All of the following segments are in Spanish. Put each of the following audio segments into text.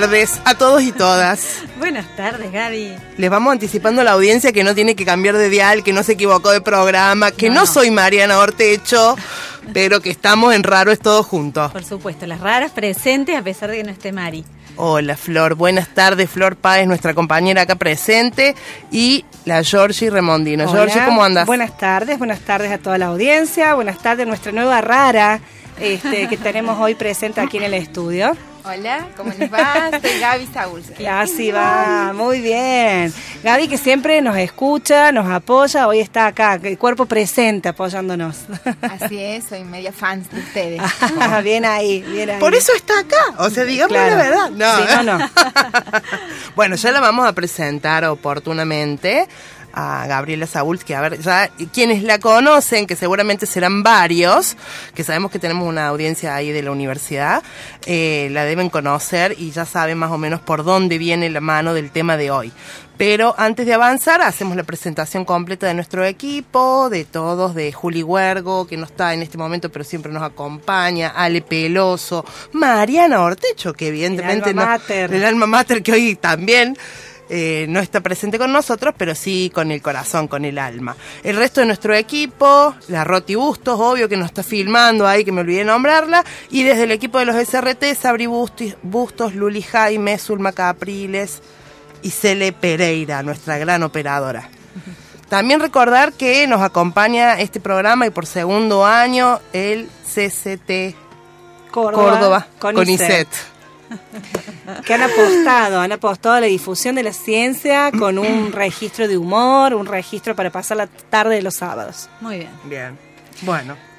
Tardes a todos y todas. Buenas tardes, Gaby. Les vamos anticipando a la audiencia que no tiene que cambiar de dial, que no se equivocó de programa, que no, soy Mariana Ortecho, pero que estamos en Raro es todo juntos. Por supuesto, las raras presentes a pesar de que no esté Mari. Hola Flor, buenas tardes. Flor Páez, nuestra compañera acá presente, y la Georgie Remondino. Hola, Georgie, ¿cómo andas? Buenas tardes, buenas tardes a toda la audiencia, buenas tardes a nuestra nueva rara este, que tenemos hoy presente aquí en el estudio. Hola, ¿cómo les va? Soy Gaby Saulski. Así va, muy bien. Gaby que siempre nos escucha, nos apoya, hoy está acá, el cuerpo presente apoyándonos. Así es, soy media fan de ustedes. bien ahí, bien ahí. Por eso está acá, o sea, digamos Claro. la verdad. No, Sí, no, no. bueno, ya la vamos a presentar oportunamente a Gabriela Saulski. A ver, ya quienes la conocen, que seguramente serán varios, que sabemos que tenemos una audiencia ahí de la universidad, eh, la deben conocer y ya saben más o menos por dónde viene la mano del tema de hoy. Pero antes de avanzar, hacemos la presentación completa de nuestro equipo, de todos, de Juli Huergo, que no está en este momento, pero siempre nos acompaña, Ale Peloso, Mariana Ortecho, que evidentemente alma no- mater. el alma mater que hoy también eh, no está presente con nosotros, pero sí con el corazón, con el alma. El resto de nuestro equipo, la Roti Bustos, obvio que nos está filmando ahí, que me olvidé nombrarla, y desde el equipo de los SRT, Sabri Bustos, Bustos Luli Jaime, Zulma Capriles y Cele Pereira, nuestra gran operadora. También recordar que nos acompaña este programa y por segundo año el CCT Córdoba, Córdoba, con con ISET. Que han apostado, han apostado a la difusión de la ciencia con un registro de humor, un registro para pasar la tarde de los sábados. Muy bien. Bien. Bueno.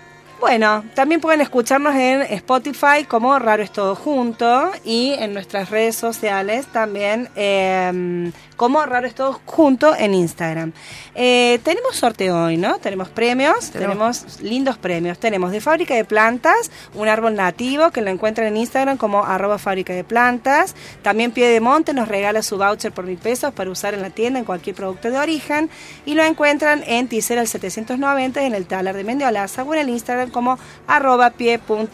Bueno, también pueden escucharnos en Spotify como Raro es Todo Junto y en nuestras redes sociales también eh, como Raro es Todo Junto en Instagram. Eh, tenemos sorteo hoy, ¿no? Tenemos premios, Tenemos. tenemos lindos premios. Tenemos de Fábrica de Plantas, un árbol nativo que lo encuentran en Instagram como arroba Fábrica de Plantas. También Pie de Monte nos regala su voucher por mil pesos para usar en la tienda en cualquier producto de origen. Y lo encuentran en Ticera el 790 en el talar de Mendiolaza o en el Instagram como arroba pie.de.monte.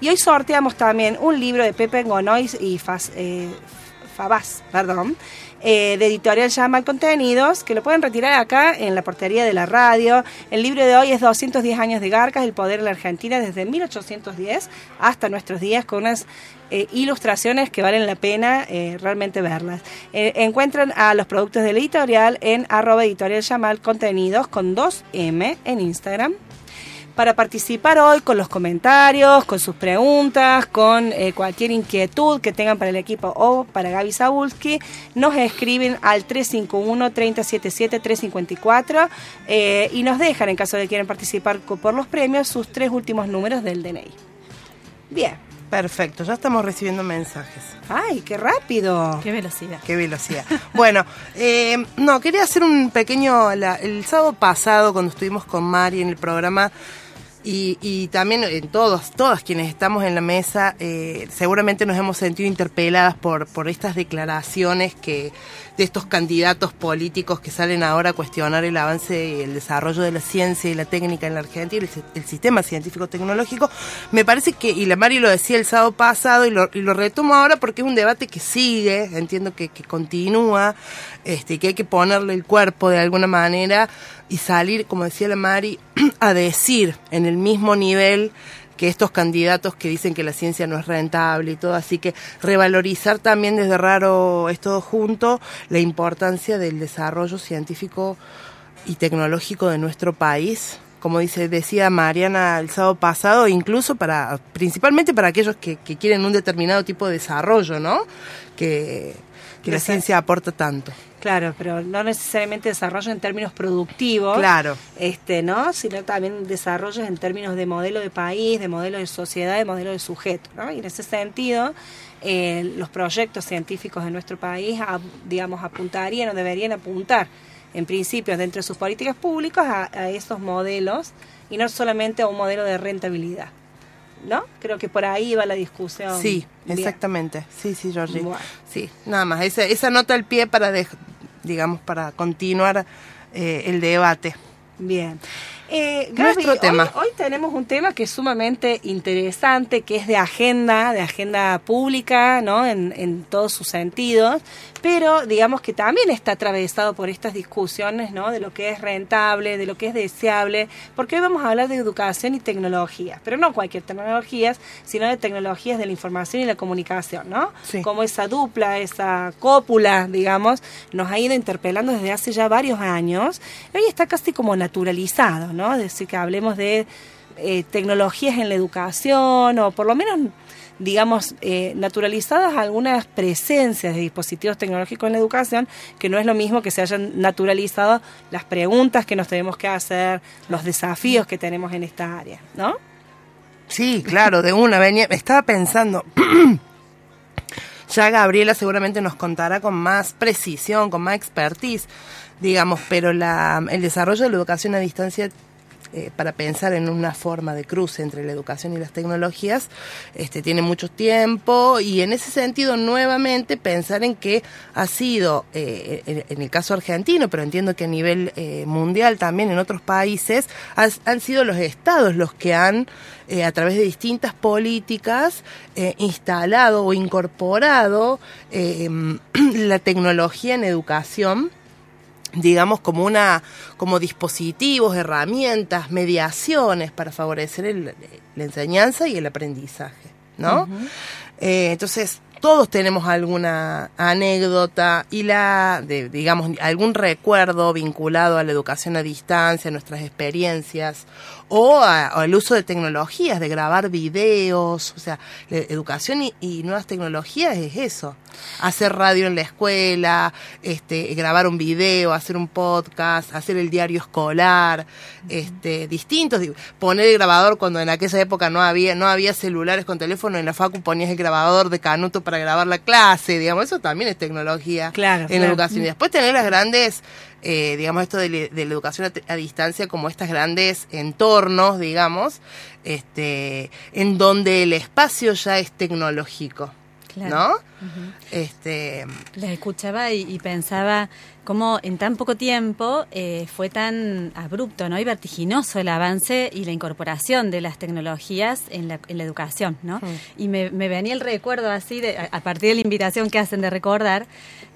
Y hoy sorteamos también un libro de Pepe Gonois y Fas, eh, Fabás, perdón, eh, de Editorial Llamal Contenidos, que lo pueden retirar acá en la portería de la radio. El libro de hoy es 210 años de Garcas, el poder en la Argentina desde 1810 hasta nuestros días, con unas eh, ilustraciones que valen la pena eh, realmente verlas. Eh, encuentran a los productos de la editorial en arroba editorial Contenidos con 2M en Instagram para participar hoy con los comentarios, con sus preguntas, con eh, cualquier inquietud que tengan para el equipo o para Gaby Zabulski, nos escriben al 351-377-354 eh, y nos dejan, en caso de que quieran participar por los premios, sus tres últimos números del DNI. Bien. Perfecto, ya estamos recibiendo mensajes. ¡Ay, qué rápido! Qué velocidad. Qué velocidad. Bueno, eh, no, quería hacer un pequeño... la- el sábado pasado, cuando estuvimos con Mari en el programa, Y, y también en todos, todas quienes estamos en la mesa, eh, seguramente nos hemos sentido interpeladas por, por estas declaraciones que de estos candidatos políticos que salen ahora a cuestionar el avance y el desarrollo de la ciencia y la técnica en la Argentina, el, el sistema científico-tecnológico. Me parece que, y la Mari lo decía el sábado pasado, y lo, retomo ahora porque es un debate que sigue, entiendo que, que continúa, este, que hay que ponerle el cuerpo de alguna manera y salir, como decía la Mari, a decir en el mismo nivel que estos candidatos que dicen que la ciencia no es rentable y todo, así que revalorizar también desde raro es todo junto la importancia del desarrollo científico y tecnológico de nuestro país, como dice, decía Mariana el sábado pasado, incluso para, principalmente para aquellos que, que quieren un determinado tipo de desarrollo, ¿no? Que, que la ciencia aporta tanto. Claro, pero no necesariamente desarrollo en términos productivos. Claro. Este, ¿no? Sino también desarrollos en términos de modelo de país, de modelo de sociedad, de modelo de sujeto, ¿no? Y en ese sentido, eh, los proyectos científicos de nuestro país, a- digamos, apuntarían o deberían apuntar, en principio, dentro de sus políticas públicas, a, a esos modelos y no solamente a un modelo de rentabilidad. ¿No? Creo que por ahí va la discusión. Sí, Bien. exactamente. Sí, sí, Georgie. Bueno. Sí, nada más. Esa, esa nota al pie para, digamos, para continuar eh, el debate. Bien. Eh, Nuestro hoy- tema. Hoy, tenemos un tema que es sumamente interesante, que es de agenda, de agenda pública, ¿no? En, en todos sus sentidos, pero digamos que también está atravesado por estas discusiones, ¿no? De lo que es rentable, de lo que es deseable, porque hoy vamos a hablar de educación y tecnología, pero no cualquier tecnologías, sino de tecnologías de la información y la comunicación, ¿no? Sí. Como esa dupla, esa cópula, digamos, nos ha ido interpelando desde hace ya varios años. y Hoy está casi como naturalizado, ¿no? Es decir, que hablemos de eh, tecnologías en la educación o por lo menos digamos, eh, naturalizadas algunas presencias de dispositivos tecnológicos en la educación, que no es lo mismo que se hayan naturalizado las preguntas que nos tenemos que hacer, los desafíos que tenemos en esta área, ¿no? Sí, claro, de una. Venía, estaba pensando. ya Gabriela seguramente nos contará con más precisión, con más expertise, digamos, pero la, el desarrollo de la educación a distancia eh, para pensar en una forma de cruce entre la educación y las tecnologías, este, tiene mucho tiempo y en ese sentido nuevamente pensar en que ha sido, eh, en, el caso argentino, pero entiendo que a nivel eh, mundial también en otros países, han sido los estados los que han, eh, a través de distintas políticas, eh, instalado o incorporado la tecnología en educación digamos como una como dispositivos herramientas mediaciones para favorecer el- la enseñanza y el aprendizaje no Eh, entonces todos tenemos alguna anécdota y la de, digamos algún recuerdo vinculado a la educación a distancia nuestras experiencias o a- al uso de tecnologías de grabar videos o sea la educación y, y nuevas tecnologías es eso hacer radio en la escuela, este, grabar un video, hacer un podcast, hacer el diario escolar, este, distintos, di- poner el grabador cuando en aquella época no había, no había celulares con teléfono, en la facu ponías el grabador de canuto para grabar la clase, digamos, eso también es tecnología Claro, en claro. la educación. Y después tener las grandes, eh, digamos, esto de, la- educación a, a distancia como estas grandes entornos, digamos, este, en donde el espacio ya es tecnológico. Claro. ¿No? Este, La escuchaba y, y pensaba cómo en tan poco tiempo eh, fue tan abrupto ¿no? y vertiginoso el avance y la incorporación de las tecnologías en la, en la educación. ¿no? Y me, me venía el recuerdo así, de, a, a partir de la invitación que hacen de recordar,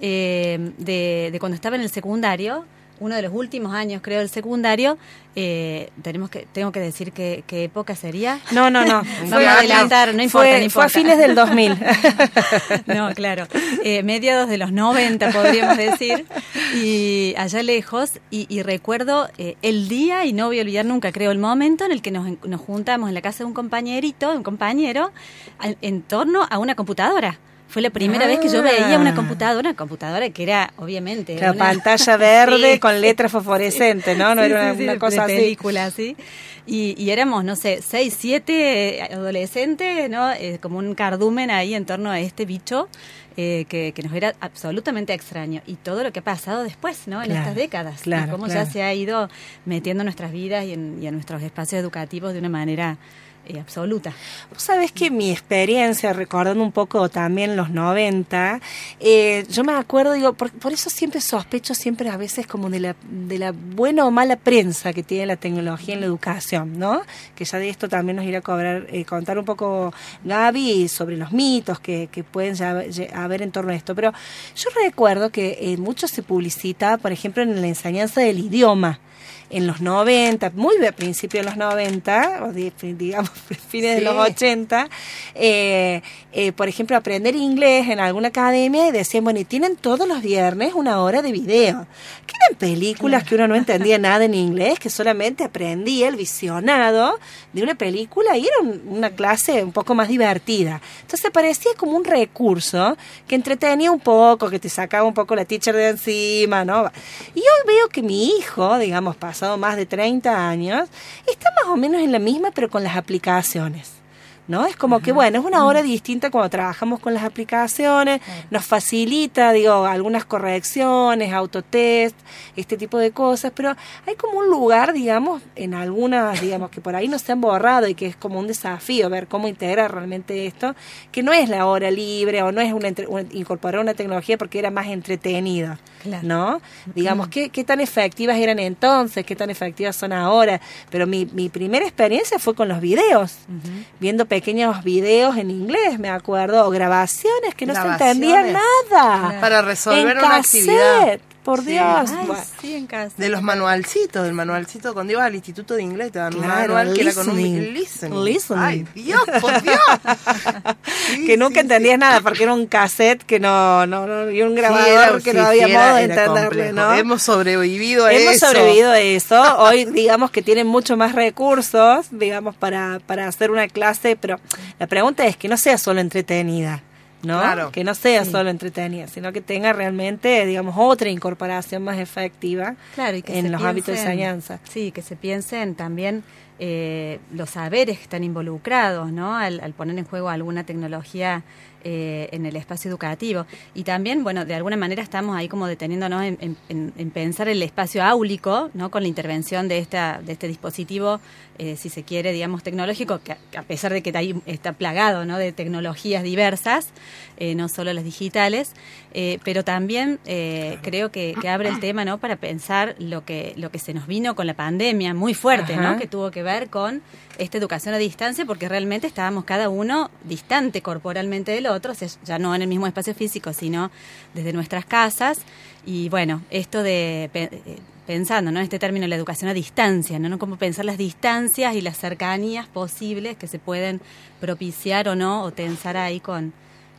eh, de, de cuando estaba en el secundario, uno de los últimos años creo del secundario, eh, tenemos que tengo que decir qué, qué época sería. No, no, no. Vamos a adelantar, no importa, fue, no fue a importa. fines del 2000. No, claro. Eh, mediados de los 90, podríamos decir. Y allá lejos. Y, y recuerdo eh, el día, y no voy a olvidar nunca, creo, el momento en el que nos, nos juntamos en la casa de un compañerito, un compañero, al- en torno a una computadora. Fue la primera vez que yo veía una computadora, una computadora que era, obviamente. La una- pantalla verde Sí, con sí. letras fosforescentes, ¿no? No Sí, era una, una cosa de así. película, sí. Y, y éramos, no sé, seis, siete eh, adolescentes, ¿no? Eh, como un cardumen ahí en torno a este bicho. eh, que, que nos era absolutamente extraño. Y todo lo que ha pasado después, ¿no? En Claro, estas décadas. y claro, cómo claro. ya se ha ido metiendo en nuestras vidas y en, y en nuestros espacios educativos de una manera eh, absoluta. Vos sabés que mi experiencia, recordando un poco también los 90, eh, yo me acuerdo, digo, por, por eso siempre sospecho siempre a veces como de la, de la buena o mala prensa que tiene la tecnología en la educación, ¿no? Que ya de esto también nos irá a cobrar, eh, contar un poco Gaby sobre los mitos que, que pueden ya- ya haber en torno a esto. Pero yo recuerdo que eh, mucho se publicita, por ejemplo, en la enseñanza del idioma en los 90, muy a principios de los 90, o di- digamos fines de los 80, eh, eh, por ejemplo, aprender inglés en alguna academia y decían, bueno, y tienen todos los viernes una hora de video. Que eran películas que uno no entendía nada en inglés, que solamente aprendía el visionado de una película y era un- una clase un poco más divertida. Entonces parecía como un recurso que entretenía un poco, que te sacaba un poco la teacher de encima, ¿no? Y hoy veo que mi hijo, digamos, más de 30 años, está más o menos en la misma, pero con las aplicaciones. ¿No? Es como que, bueno, es una hora distinta cuando trabajamos con las aplicaciones, nos facilita, digo, algunas correcciones, autotest, este tipo de cosas, pero hay como un lugar, digamos, en algunas, digamos, que por ahí no se han borrado y que es como un desafío ver cómo integrar realmente esto, que no es la hora libre o no es una, incorporar una tecnología porque era más entretenida. Claro. ¿no? Digamos, ¿qué, ¿qué tan efectivas eran entonces? ¿Qué tan efectivas son ahora? Pero mi, mi primera experiencia fue con los videos, viendo pequeños videos en inglés, me acuerdo, o grabaciones que no se entendía nada. Para resolver En una cassette, actividad. Por Sí. Dios. Ay, Bueno. sí, en casa. De los manualcitos, del manualcito, cuando ibas al instituto de inglés te dan un Claro, manual que era con un listening. listening. Ay, Dios, por Dios. Sí, que nunca sí, entendías nada porque era un cassette que no, no, no y un grabador Sí, que no había sí, era- modo de entenderle. ¿no? Hemos sobrevivido a Hemos eso. sobrevivido a eso. Hoy, digamos que tienen mucho más recursos, digamos, para, para hacer una clase, pero la pregunta es que no sea solo entretenida, ¿no? Claro. Que no sea solo entretenida, sino que tenga realmente, digamos, otra incorporación más efectiva Claro, y que en los hábitos de piensen- enseñanza. Sí, que se piensen también eh, los saberes que están involucrados, ¿no? Al, al poner en juego alguna tecnología eh, en el espacio educativo. Y también, bueno, de alguna manera estamos ahí como deteniéndonos en, en- en- en pensar el espacio áulico, ¿no? Con la intervención de, esta, de este dispositivo, eh, si se quiere, digamos, tecnológico, que a, pesar de que ahí está plagado, ¿no? De tecnologías diversas, eh, no solo las digitales, pero también creo que, que abre el tema, ¿no? Para pensar lo que, lo que se nos vino con la pandemia, muy fuerte, Ajá. ¿no? Que tuvo que ver con esta educación a distancia, porque realmente estábamos cada uno distante corporalmente del otro, ya no en el mismo espacio físico, sino desde nuestras casas. Y bueno, esto de eh, pensando, ¿no? Este término, la educación a distancia, ¿no? ¿no? Cómo pensar las distancias y las cercanías posibles que se pueden propiciar o no, o tensar ahí con,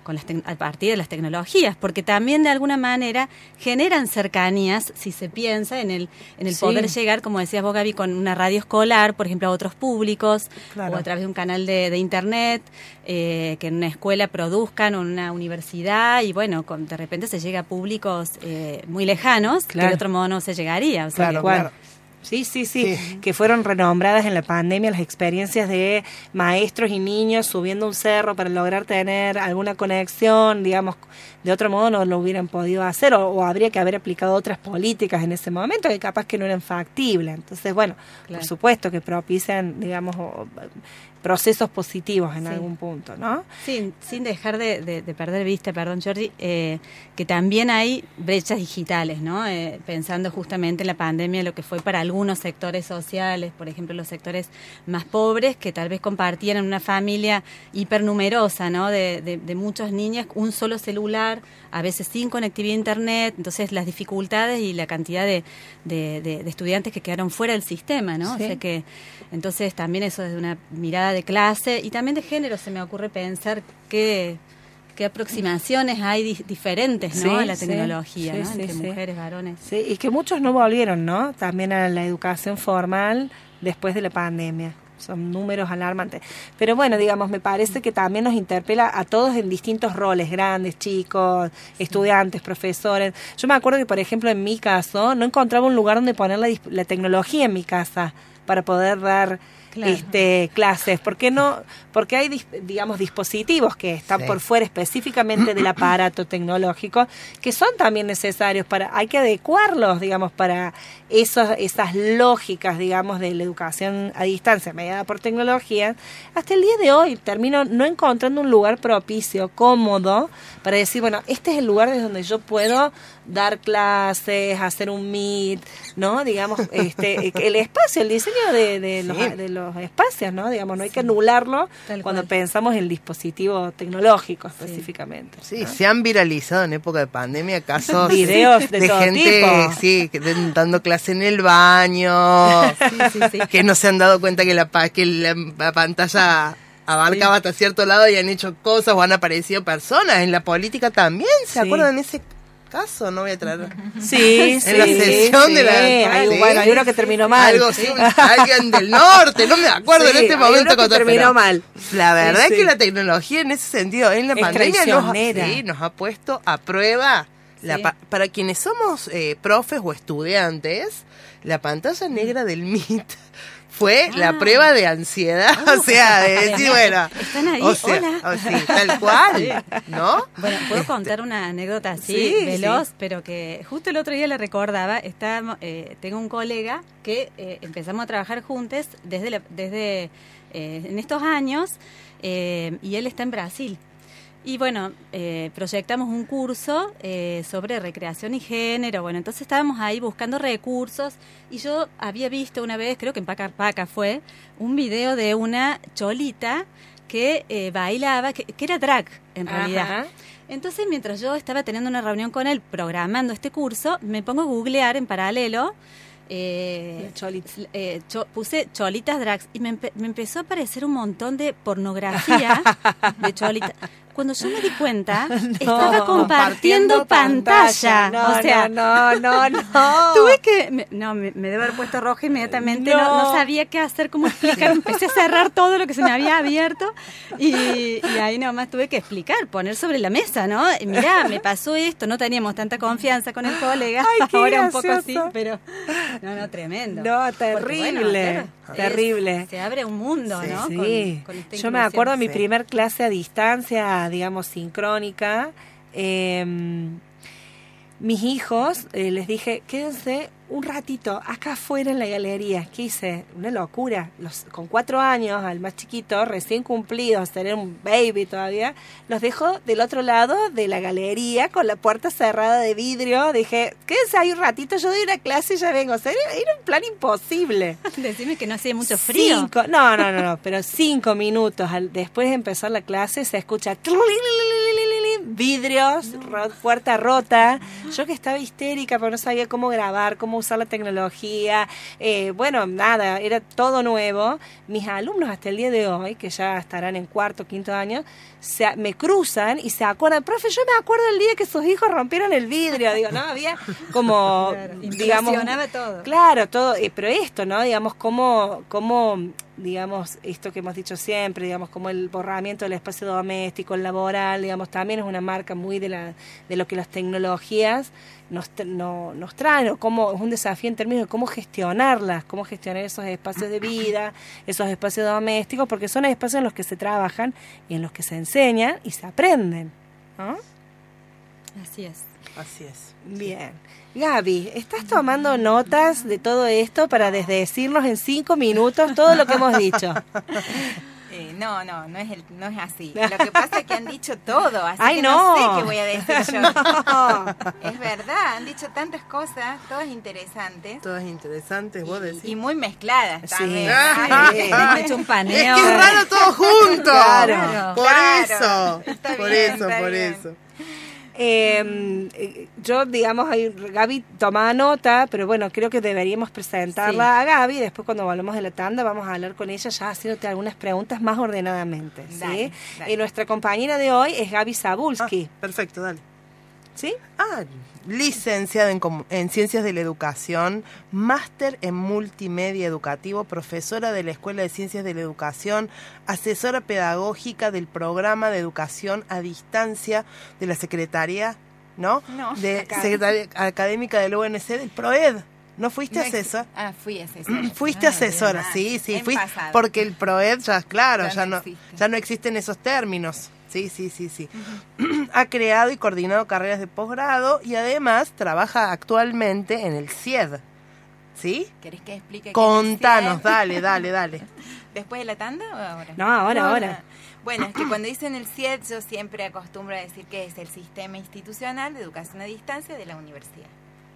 con las a partir de las tecnologías, porque también de alguna manera generan cercanías si se piensa en el, en el Sí. poder llegar, como decías vos, Gaby, con una radio escolar, por ejemplo, a otros públicos, Claro. o a través de un canal de, de internet, eh, que en una escuela produzcan, o en una universidad, y bueno, con, de repente se llega a públicos eh, muy lejanos, que de otro modo no se llegaría. O sea, Claro, que-. Sí, sí, sí, Sí. que fueron renombradas en la pandemia las experiencias de maestros y niños subiendo un cerro para lograr tener alguna conexión, digamos, de otro modo no lo hubieran podido hacer o, o habría que haber aplicado otras políticas en ese momento que capaz que no eran factibles. Entonces, bueno, Claro. por supuesto que propician, digamos, procesos positivos en Sí. algún punto, ¿no? Sin, sin dejar de, de- de perder vista, perdón, Jordi, eh, que también hay brechas digitales, ¿no? Eh, pensando justamente en la pandemia, lo que fue para algunos sectores sociales, por ejemplo, los sectores más pobres, que tal vez compartían en una familia hipernumerosa, ¿no? De, de, de muchos niños, un solo celular, a veces sin conectividad a Internet, entonces las dificultades y la cantidad de, de- de- de estudiantes que quedaron fuera del sistema, ¿no? Sí. O sea que, entonces también eso desde una mirada de clase y también de género se me ocurre pensar qué, qué aproximaciones hay di- diferentes, ¿no? Sí, a la tecnología, sí, ¿no? sí, Entre mujeres, varones. Sí, y que muchos no volvieron, ¿no? También a la educación formal después de la pandemia. Son números alarmantes. Pero bueno, digamos, me parece que también nos interpela a todos en distintos roles, grandes, chicos, estudiantes, profesores. Yo me acuerdo que, por ejemplo, en mi caso, no encontraba un lugar donde poner la, la tecnología en mi casa para poder dar Claro. este, clases? ¿Por qué no? Porque hay, digamos, dispositivos que están Sí. por fuera específicamente del aparato tecnológico que son también necesarios para, hay que adecuarlos, digamos, para esos, esas lógicas, digamos, de la educación a distancia mediada por tecnología. Hasta el día de hoy termino no encontrando un lugar propicio, cómodo, para decir, bueno, este es el lugar desde donde yo puedo dar clases, hacer un meet, ¿no? Digamos, este, el espacio, el diseño de, de, los, Sí. de los espacios, ¿no? Digamos, no hay que anularlo Tal cuando cual. pensamos en el dispositivo tecnológico específicamente. Sí, ¿no? se han viralizado en época de pandemia casos Videos de todo gente, tipo. sí, que dando clase en el baño, Sí, sí, sí. que no se han dado cuenta que la, pa- que la, la pantalla abarcaba hasta cierto lado y han hecho cosas o han aparecido personas. En la política también, ¿se Sí. acuerdan ese caso? No voy a traer... Sí, sí. En la sesión de la... hay- sí, bueno, hay uno que terminó mal. Algo sí, alguien del norte, no me acuerdo en este hay momento. uno que cuando- terminó pero mal. La verdad Sí, es que la tecnología en ese sentido, en la Es pandemia nos, ha- nos ha puesto a prueba. la pa- para quienes somos eh, profes o estudiantes, la pantalla negra del MIT fue la Ah. prueba de ansiedad, o sea, de decir, bueno, Están ahí, o sea, hola. o sí, tal cual, ¿no? Bueno, puedo contar una anécdota así, Sí, veloz, pero que justo el otro día le recordaba. Estábamos, eh, tengo un colega que eh, empezamos a trabajar juntos desde, la- desde eh, en estos años eh, y él está en Brasil. Y bueno, eh, proyectamos un curso eh, sobre recreación y género. Bueno, entonces estábamos ahí buscando recursos y yo había visto una vez, creo que en Paca Paca fue, un video de una cholita que eh, bailaba, que, que era drag en realidad. Ajá. Entonces, mientras yo estaba teniendo una reunión con él programando este curso, me pongo a googlear en paralelo. eh, Cholitas. eh, cho- puse cholitas drags y me, empe- me empezó a aparecer un montón de pornografía de cholitas. Cuando yo me di cuenta, estaba compartiendo pantalla. No, o sea, no, no, no, no. Tuve que. me- no, me, me debe haber puesto roja inmediatamente. No. No. no sabía qué hacer, cómo explicar. Empecé a cerrar todo lo que se me había abierto. Y, y ahí nomás tuve que explicar, poner sobre la mesa, ¿no? Mirá, me pasó esto. No teníamos tanta confianza con el colega. Ay, qué Ahora un poco así, pero. No, no, tremendo. No, Porque, terrible, bueno, claro, es- terrible. se abre un mundo, Sí, ¿no? Sí, Con- con esta yo me acuerdo de mi Sí. primer clase a distancia, digamos, sincrónica. eh, mis hijos, eh, les dije, quédense un ratito acá afuera en la galería. ¿Qué hice? Una locura. Los, con cuatro años, al más chiquito, recién cumplidos, tener un baby todavía, los dejo del otro lado de la galería con la puerta cerrada de vidrio. Dije, quédense ahí un ratito, yo doy una clase y ya vengo. O sea, era, era un plan imposible. Decime que no hacía mucho frío. Cinco, no, no, no, no, pero cinco minutos al- después de empezar la clase se escucha vidrios, ro- puerta rota. Yo que estaba histérica, pero no sabía cómo grabar, cómo usar la tecnología. Eh, bueno, nada, era todo nuevo. Mis alumnos hasta el día de hoy, que ya estarán en cuarto, quinto año, se, me cruzan y se acuerdan, profe, yo me acuerdo el día que sus hijos rompieron el vidrio. Digo, no, había como, Claro, digamos, todo. Claro, todo, eh, pero esto, ¿no? Digamos, cómo, cómo, digamos, esto que hemos dicho siempre, digamos, como el borramiento del espacio doméstico, el laboral, digamos, también es una marca muy de, la, de lo que las tecnologías nos, tra- no- nos traen, o cómo es un desafío en términos de cómo gestionarlas, cómo gestionar esos espacios de vida, esos espacios domésticos, porque son espacios en los que se trabajan y en los que se enseñan y se aprenden, ¿no? Así es. Así es. Bien. Gaby, ¿estás tomando notas de todo esto para desdecirnos en cinco minutos todo lo que hemos dicho? Eh, no, no, no es, el, no es así. Lo que pasa es que han dicho todo, así Ay, que no. no. sé qué voy a decir yo. No. Es verdad, han dicho tantas cosas, todas interesantes Todas interesantes, vos decís. y muy mezcladas Sí. también. Ah, Sí. Hemos hecho un Es paneo. que es raro todo junto. Claro. Por Claro. eso. Está por bien, eso, está por bien. eso. Eh, eh, yo, digamos, ahí, Gaby tomaba nota, pero bueno, creo que deberíamos presentarla a Gaby. Después, cuando volvamos de la tanda, vamos a hablar con ella ya haciéndote algunas preguntas más ordenadamente. ¿sí? Dale, nuestra compañera de hoy es Gaby Ah, Zabulski. perfecto, dale. ¿Sí? Ah, licenciada en, en Ciencias de la Educación, máster en Multimedia Educativo, profesora de la Escuela de Ciencias de la Educación, asesora pedagógica del Programa de Educación a Distancia de la Secretaría, ¿no? No, de acá. Secretaría Académica del UNC, del PROED. ¿No fuiste No asesora? Ah, fui asesora. Fuiste Ah, asesora, sí, sí, fui, porque el PROED ya, claro, Ya ya, no no, ya no existen esos términos. Sí, sí, sí, sí. ha creado y coordinado carreras de posgrado y además trabaja actualmente en el CIED. ¿Sí? ¿Querés que explique? qué es Contanos, el CIED? dale, dale, dale. ¿Después de la tanda o ahora? No, ahora, ahora. Bueno, es que cuando dicen el CIED yo siempre acostumbro a decir que es el Sistema Institucional de Educación a Distancia de la Universidad.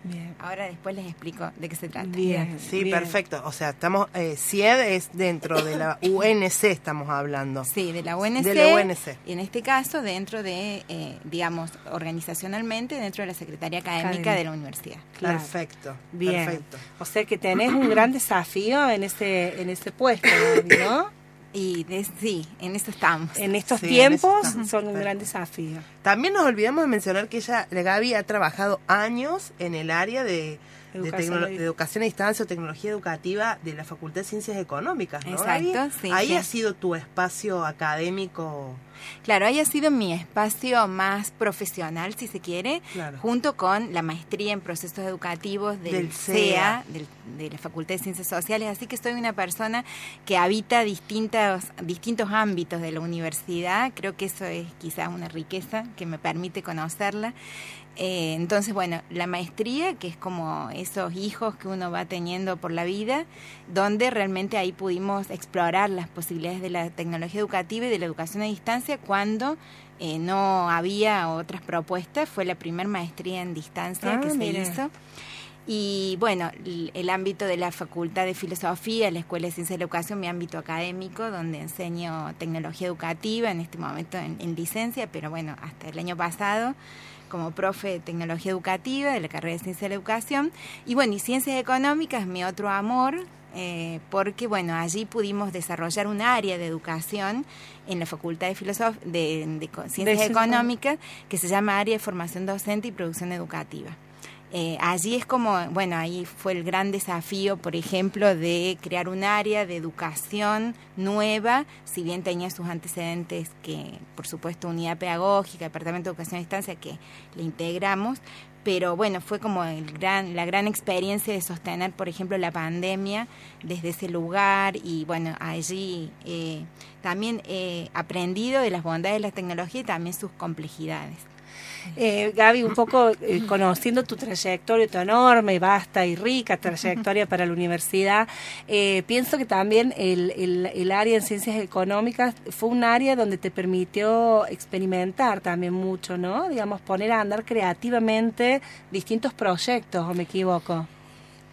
Bien. Ahora después les explico de qué se trata. Bien. Sí, bien. perfecto. O sea, estamos, eh, CIED es dentro de la UNC, estamos hablando. Sí, de la UNC. De la UNC. Y en este caso, dentro de, eh, digamos, organizacionalmente, dentro de la Secretaría Académica de la universidad. Claro. Perfecto. Bien. Perfecto. O sea que tenés un gran desafío en ese, en ese puesto, ¿no? Y de- sí, en eso estamos. En estos Sí, tiempos son un Perfecto. gran desafío. También nos olvidamos de mencionar que ella, la Gaby, ha trabajado años en el área de, Educación de educación a distancia o tecnología educativa de la Facultad de Ciencias Económicas, ¿no? Exacto, Gaby? sí, Ahí sí. ha sido tu espacio académico. Claro, haya sido mi espacio más profesional, si se quiere, Claro. junto con la maestría en procesos educativos del, Del CEA, del- de la Facultad de Ciencias Sociales. Así que soy una persona que habita distintos, distintos ámbitos de la universidad. Creo que eso es quizás una riqueza que me permite conocerla. Eh, entonces, bueno, la maestría, que es como esos hijos que uno va teniendo por la vida, donde realmente ahí pudimos explorar las posibilidades de la tecnología educativa y de la educación a distancia cuando eh, no había otras propuestas. Fue la primera maestría en distancia Ah, que se hizo. Y bueno, el ámbito de la Facultad de Filosofía, la Escuela de Ciencias de la Educación, mi ámbito académico, donde enseño tecnología educativa, en este momento en, en licencia, pero bueno, hasta el año pasado como profe de tecnología educativa de la carrera de Ciencias de la Educación. Y bueno, y Ciencias Económicas, mi otro amor, eh, porque bueno, allí pudimos desarrollar un área de educación en la Facultad de, Filosof de, de Ciencias Económicas que se llama Área de Formación Docente y Producción Educativa. Eh, allí es como, bueno, ahí fue el gran desafío, por ejemplo, de crear un área de educación nueva, si bien tenía sus antecedentes que, por supuesto, unidad pedagógica, departamento de educación a distancia, que le integramos, pero bueno, fue como el gran, la gran experiencia de sostener, por ejemplo, la pandemia desde ese lugar y bueno, allí eh, también he aprendido de las bondades de la tecnología y también sus complejidades. Eh, Gaby, un poco eh, conociendo tu trayectoria, tu enorme, vasta y rica trayectoria para la universidad, eh, pienso que también el, el, el área en ciencias económicas fue un área donde te permitió experimentar también mucho, ¿no? Digamos, poner a andar creativamente distintos proyectos, ¿o me equivoco?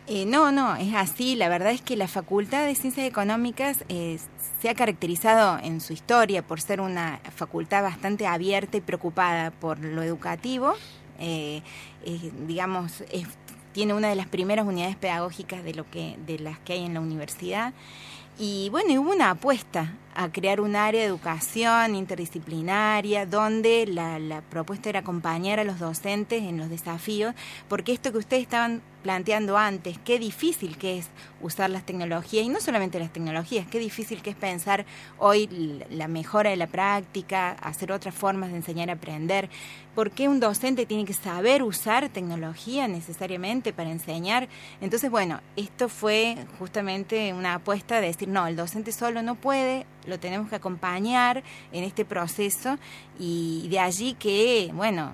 Eh, no, no, es así. La verdad es que la Facultad de Ciencias Económicas eh, se ha caracterizado en su historia por ser una facultad bastante abierta y preocupada por lo educativo. Eh, eh, digamos, es- tiene una de las primeras unidades pedagógicas de lo que de las que hay en la universidad. Y bueno, hubo una apuesta a crear un área de educación interdisciplinaria donde la, propuesta era acompañar a los docentes en los desafíos, porque esto que ustedes estaban planteando antes, qué difícil que es usar las tecnologías, y no solamente las tecnologías, qué difícil que es pensar hoy la mejora de la práctica, hacer otras formas de enseñar a aprender, ¿por qué un docente tiene que saber usar tecnología necesariamente para enseñar? Entonces, bueno, esto fue justamente una apuesta de decir, no, el docente solo no puede, lo tenemos que acompañar en este proceso y de allí que, bueno,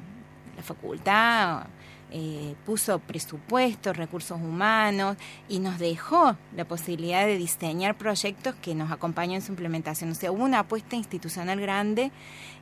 la facultad eh, puso presupuestos, recursos humanos y nos dejó la posibilidad de diseñar proyectos que nos acompañan en su implementación. O sea, hubo una apuesta institucional grande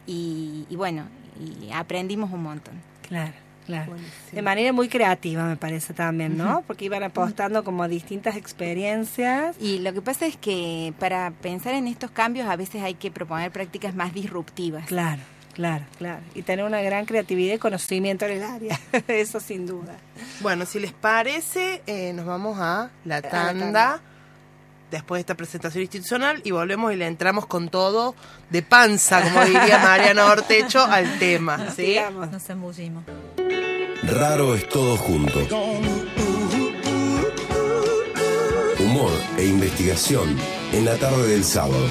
y, y bueno, y aprendimos un montón. Claro, claro. De manera muy creativa, me parece también, ¿no? Porque iban apostando como a distintas experiencias. Y lo que pasa es que para pensar en estos cambios a veces hay que proponer prácticas más disruptivas. Claro, claro, claro. Y tener una gran creatividad y conocimiento en el área, eso sin duda. Bueno, si les parece, eh, nos vamos a la la tanda. Después de esta presentación institucional y volvemos y le entramos con todo de panza, como diría Mariana Ortecho, al tema. ¿sí? Nos embullimos. Raro es todo junto. Humor e investigación en la tarde del sábado.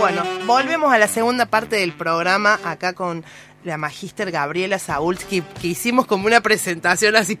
Bueno, volvemos a la segunda parte del programa acá con la magíster Gabriela Saulski, que hicimos como una presentación así,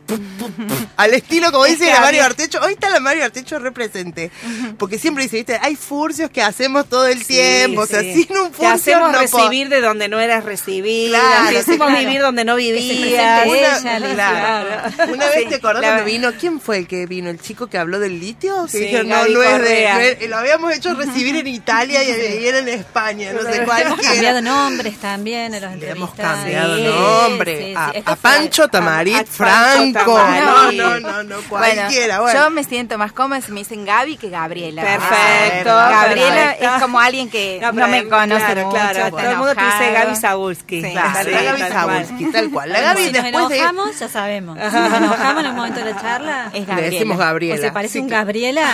al estilo, como dice la Mario Artecho. Hoy está la Mario Artecho represente, porque siempre dice, viste, hay furcios que hacemos todo el tiempo, o sea, sin un furcio. Te hacemos recibir de donde no eras recibida, claro, te hacemos vivir donde no vivías. Una, claro. una vez te acordás cuando vino, ¿quién fue el que vino? ¿El chico que habló del litio? Que dijo, no, no es de, lo habíamos hecho recibir en Italia y, era en España, no sé cuál. Hemos cambiado nombres también a los cambiado nombre. a, Pancho Tamarit Franco. No, no, no, no, cualquiera. Bueno, Yo me siento más cómoda si me dicen Gaby que Gabriela. Perfecto. Gabriela es como alguien que no, me conoce mucho. Claro, todo el mundo te dice Gaby Sabulski. Sí, claro, la Gaby Sabulski, tal cual. La Gaby si después nos enojamos, ya sabemos. Si nos enojamos en el momento de la charla, es Gabriela. Le decimos Gabriela. O se parece un Gabriela.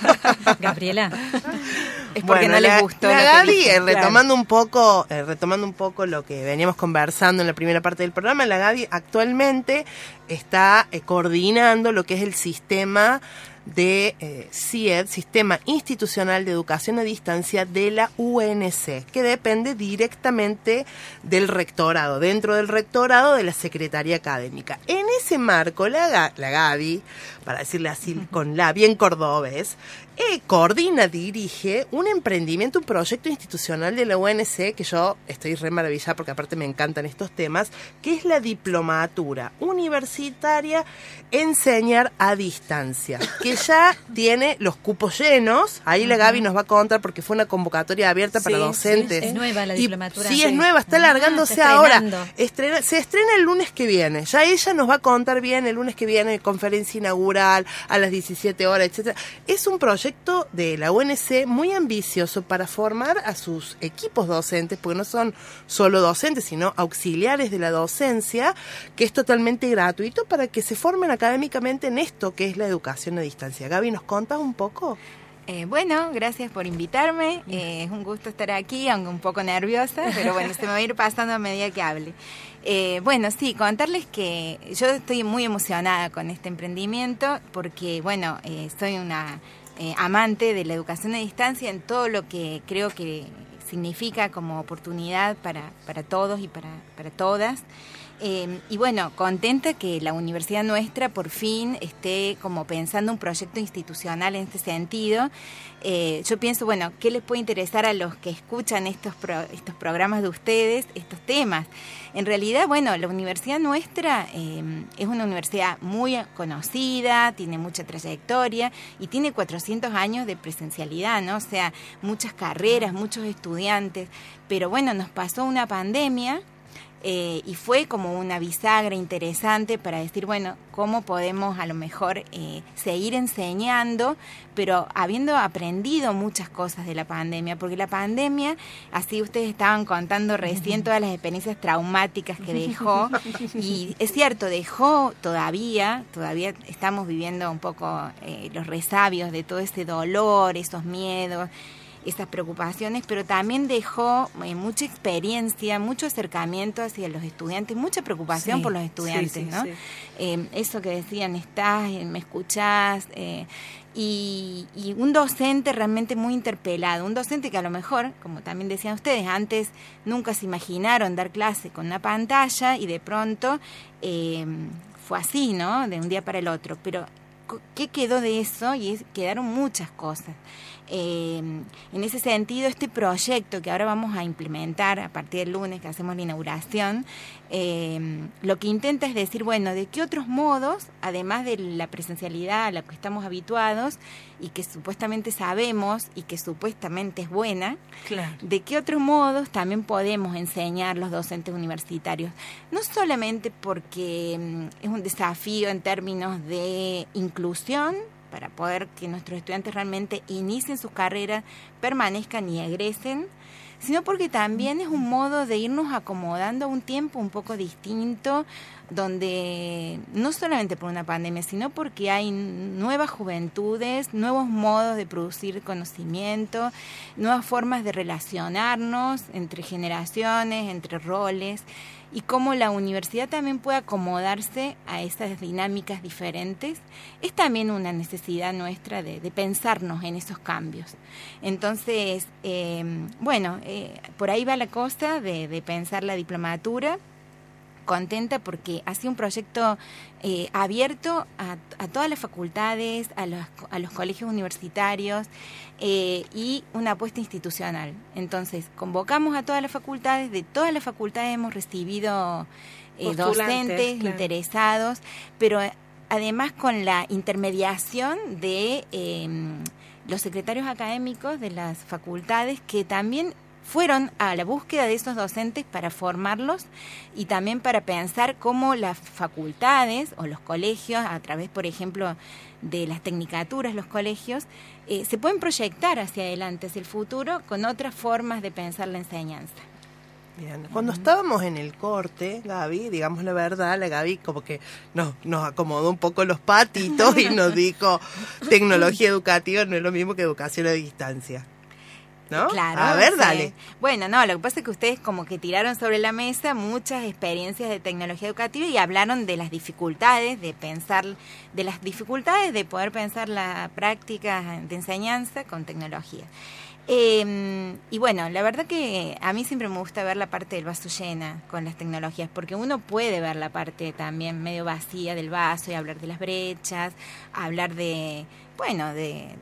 Gabriela es porque no les gustó. La, Gaby, eh, retomando un poco, eh, retomando un poco lo que veníamos conversando en la primera parte del programa, la Gaby actualmente está eh, coordinando lo que es el sistema de eh, CIED, Sistema Institucional de Educación a Distancia de la UNC, que depende directamente del rectorado, dentro del rectorado de la Secretaría Académica. En ese marco, la, la Gaby, para decirle así con la bien cordobés, eh, coordina, dirige un emprendimiento, un proyecto institucional de la UNC, que yo estoy re maravillada porque aparte me encantan estos temas, que es la diplomatura universitaria enseñar a distancia, que ya tiene los cupos llenos, ahí la Gaby nos va a contar porque fue una convocatoria abierta para docentes. es nueva la diplomatura. sí, es nueva, está alargándose ah, ahora. Estrena, se estrena el lunes que viene, ya ella nos va a contar bien el lunes que viene, conferencia inaugural a las 17 horas, etcétera. Es un proyecto de la UNC muy ambicioso para formar a sus equipos docentes, porque no son solo docentes, sino auxiliares de la docencia, que es totalmente gratuito para que se formen académicamente en esto que es la educación a distancia. Gaby, ¿nos contas un poco? Eh, bueno, gracias por invitarme. Eh, es un gusto estar aquí, aunque un poco nerviosa, pero bueno, se me va a ir pasando a medida que hable. Eh, bueno, sí, contarles que yo estoy muy emocionada con este emprendimiento porque, bueno, soy una eh, amante de la educación a distancia en todo lo que creo que significa como oportunidad para, para todos y para, para todas. Eh, y bueno, contenta que la universidad nuestra por fin esté como pensando un proyecto institucional en este sentido. Eh, yo pienso, bueno, ¿qué les puede interesar a los que escuchan estos, estos programas de ustedes, estos temas? En realidad, bueno, la universidad nuestra eh, es una universidad muy conocida, tiene mucha trayectoria y tiene 400 años de presencialidad, ¿no? O sea, muchas carreras, muchos estudiantes. Pero bueno, nos pasó una pandemia eh, y fue como una bisagra interesante para decir, bueno, cómo podemos a lo mejor eh, seguir enseñando, pero habiendo aprendido muchas cosas de la pandemia, porque la pandemia, así ustedes estaban contando recién todas las experiencias traumáticas que dejó, y es cierto, dejó todavía, todavía estamos viviendo un poco eh, los resabios de todo ese dolor, esos miedos esas preocupaciones, pero también dejó eh, mucha experiencia, mucho acercamiento hacia los estudiantes, mucha preocupación por los estudiantes, ¿no? Eh, eso que decían, estás, eh, me escuchás, y, y, un docente realmente muy interpelado, un docente que a lo mejor, como también decían ustedes, antes nunca se imaginaron dar clase con una pantalla y de pronto fue así, ¿no? De un día para el otro, pero ¿qué quedó de eso? Y quedaron muchas cosas. Eh, en ese sentido, este proyecto que ahora vamos a implementar a partir del lunes que hacemos la inauguración, eh, lo que intenta es decir, bueno, ¿de qué otros modos, además de la presencialidad a la que estamos habituados y que supuestamente sabemos y que supuestamente es buena, de qué otros modos también podemos enseñar los docentes universitarios? No solamente porque mm, es un desafío en términos de inclusión, para poder que nuestros estudiantes realmente inicien sus carreras, permanezcan y egresen, sino porque también es un modo de irnos acomodando a un tiempo un poco distinto, donde no solamente por una pandemia, sino porque hay nuevas juventudes, nuevos modos de producir conocimiento, nuevas formas de relacionarnos entre generaciones, entre roles. Y cómo la universidad también puede acomodarse a esas dinámicas diferentes, es también una necesidad nuestra de, pensarnos en esos cambios. Entonces, em, bueno, eh, por ahí va la cosa de, de pensar la diplomatura contenta porque ha sido un proyecto eh, abierto a, todas las facultades, a los, a los colegios universitarios eh, y una apuesta institucional. Entonces, convocamos a todas las facultades, de todas las facultades hemos recibido eh, docentes interesados, pero además con la intermediación de los secretarios académicos de las facultades que también fueron a la búsqueda de esos docentes para formarlos y también para pensar cómo las facultades o los colegios, a través, por ejemplo, de las tecnicaturas, los colegios, eh, se pueden proyectar hacia adelante, hacia el futuro, con otras formas de pensar la enseñanza. Bien. Cuando estábamos en el corte, Gaby, digamos la verdad, la Gaby como que nos, nos acomodó un poco los patitos y nos dijo, tecnología educativa no es lo mismo que educación a distancia. ¿No? Claro. A ver, dale. Bueno, no, lo que pasa es que ustedes como que tiraron sobre la mesa muchas experiencias de tecnología educativa y hablaron de las dificultades de pensar, de las dificultades de poder pensar la práctica de enseñanza con tecnología. Eh, y bueno, la verdad que a mí siempre me gusta ver la parte del vaso llena con las tecnologías, porque uno puede ver la parte también medio vacía del vaso y hablar de las brechas, hablar de, bueno, de,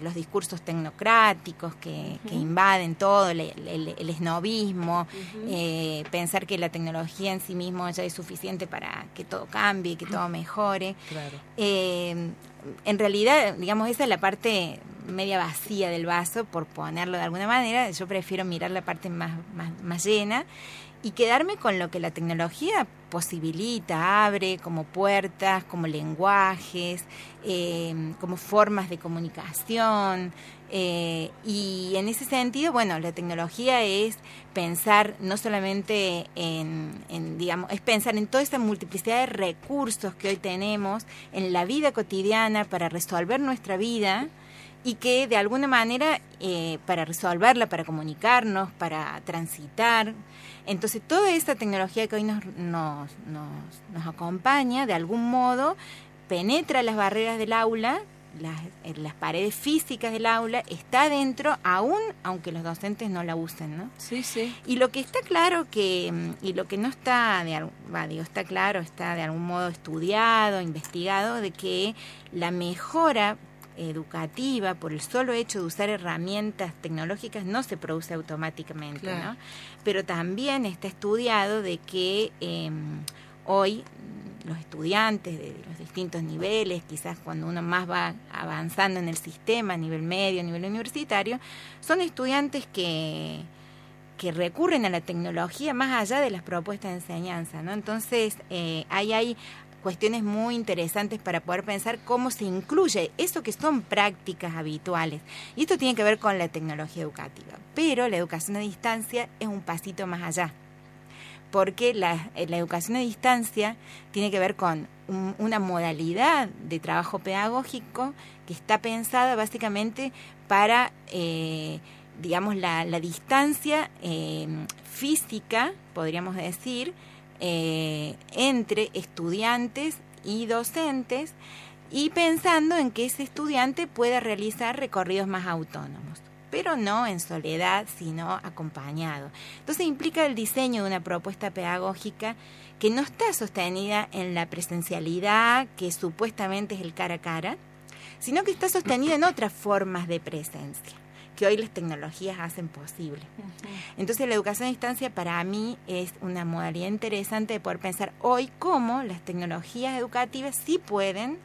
los discursos tecnocráticos que, invaden todo, el, el, esnovismo, eh, pensar que la tecnología en sí mismo ya es suficiente para que todo cambie, que todo mejore. Eh, en realidad, digamos, esa es la parte media vacía del vaso, por ponerlo de alguna manera. Yo prefiero mirar la parte más, más, llena y quedarme con lo que la tecnología posibilita, abre como puertas, como lenguajes, eh, como formas de comunicación. Eh, y en ese sentido, bueno, la tecnología es pensar no solamente en, en, digamos, es pensar en toda esa multiplicidad de recursos que hoy tenemos en la vida cotidiana para resolver nuestra vida y que de alguna manera eh, para resolverla, para comunicarnos, para transitar, entonces toda esta tecnología que hoy nos, nos, nos, acompaña, de algún modo, penetra las barreras del aula, las, las paredes físicas del aula, está dentro, aún aunque los docentes no la usen, ¿no? Sí, sí. Y lo que está claro que, y lo que no está, de, va, digo, está claro, está de algún modo estudiado, investigado, de que la mejora educativa, por el solo hecho de usar herramientas tecnológicas, no se produce automáticamente, ¿no? Pero también está estudiado de que em, hoy los estudiantes de los distintos niveles, quizás cuando uno más va avanzando en el sistema, a nivel medio, a nivel universitario, son estudiantes que que recurren a la tecnología más allá de las propuestas de enseñanza, ¿no? Entonces, eh, ahí hay cuestiones muy interesantes para poder pensar cómo se incluye eso que son prácticas habituales. Y esto tiene que ver con la tecnología educativa. Pero la educación a distancia es un pasito más allá. Porque la, eh, educación a distancia tiene que ver con una modalidad de trabajo pedagógico que está pensada básicamente para, eh, digamos, la, distancia eh, física, podríamos decir, eh, entre estudiantes y docentes y pensando en que ese estudiante pueda realizar recorridos más autónomos pero no en soledad, sino acompañado. Entonces implica el diseño de una propuesta pedagógica que no está sostenida en la presencialidad, que supuestamente es el cara a cara, sino que está sostenida en otras formas de presencia que hoy las tecnologías hacen posible. Entonces la educación a distancia para mí es una modalidad interesante de poder pensar hoy cómo las tecnologías educativas sí pueden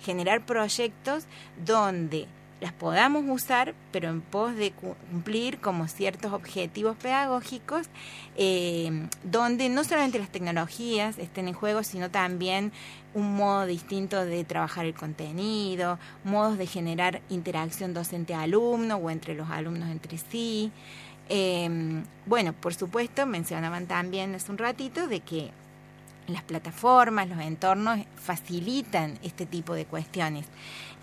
generar proyectos donde las podamos usar, pero en pos de cumplir como ciertos objetivos pedagógicos, eh, donde no solamente las tecnologías estén en juego, sino también un modo distinto de trabajar el contenido, modos de generar interacción docente-alumno o entre los alumnos entre sí. Eh, bueno, por supuesto, mencionaban también hace un ratito de que las plataformas, los entornos facilitan este tipo de cuestiones.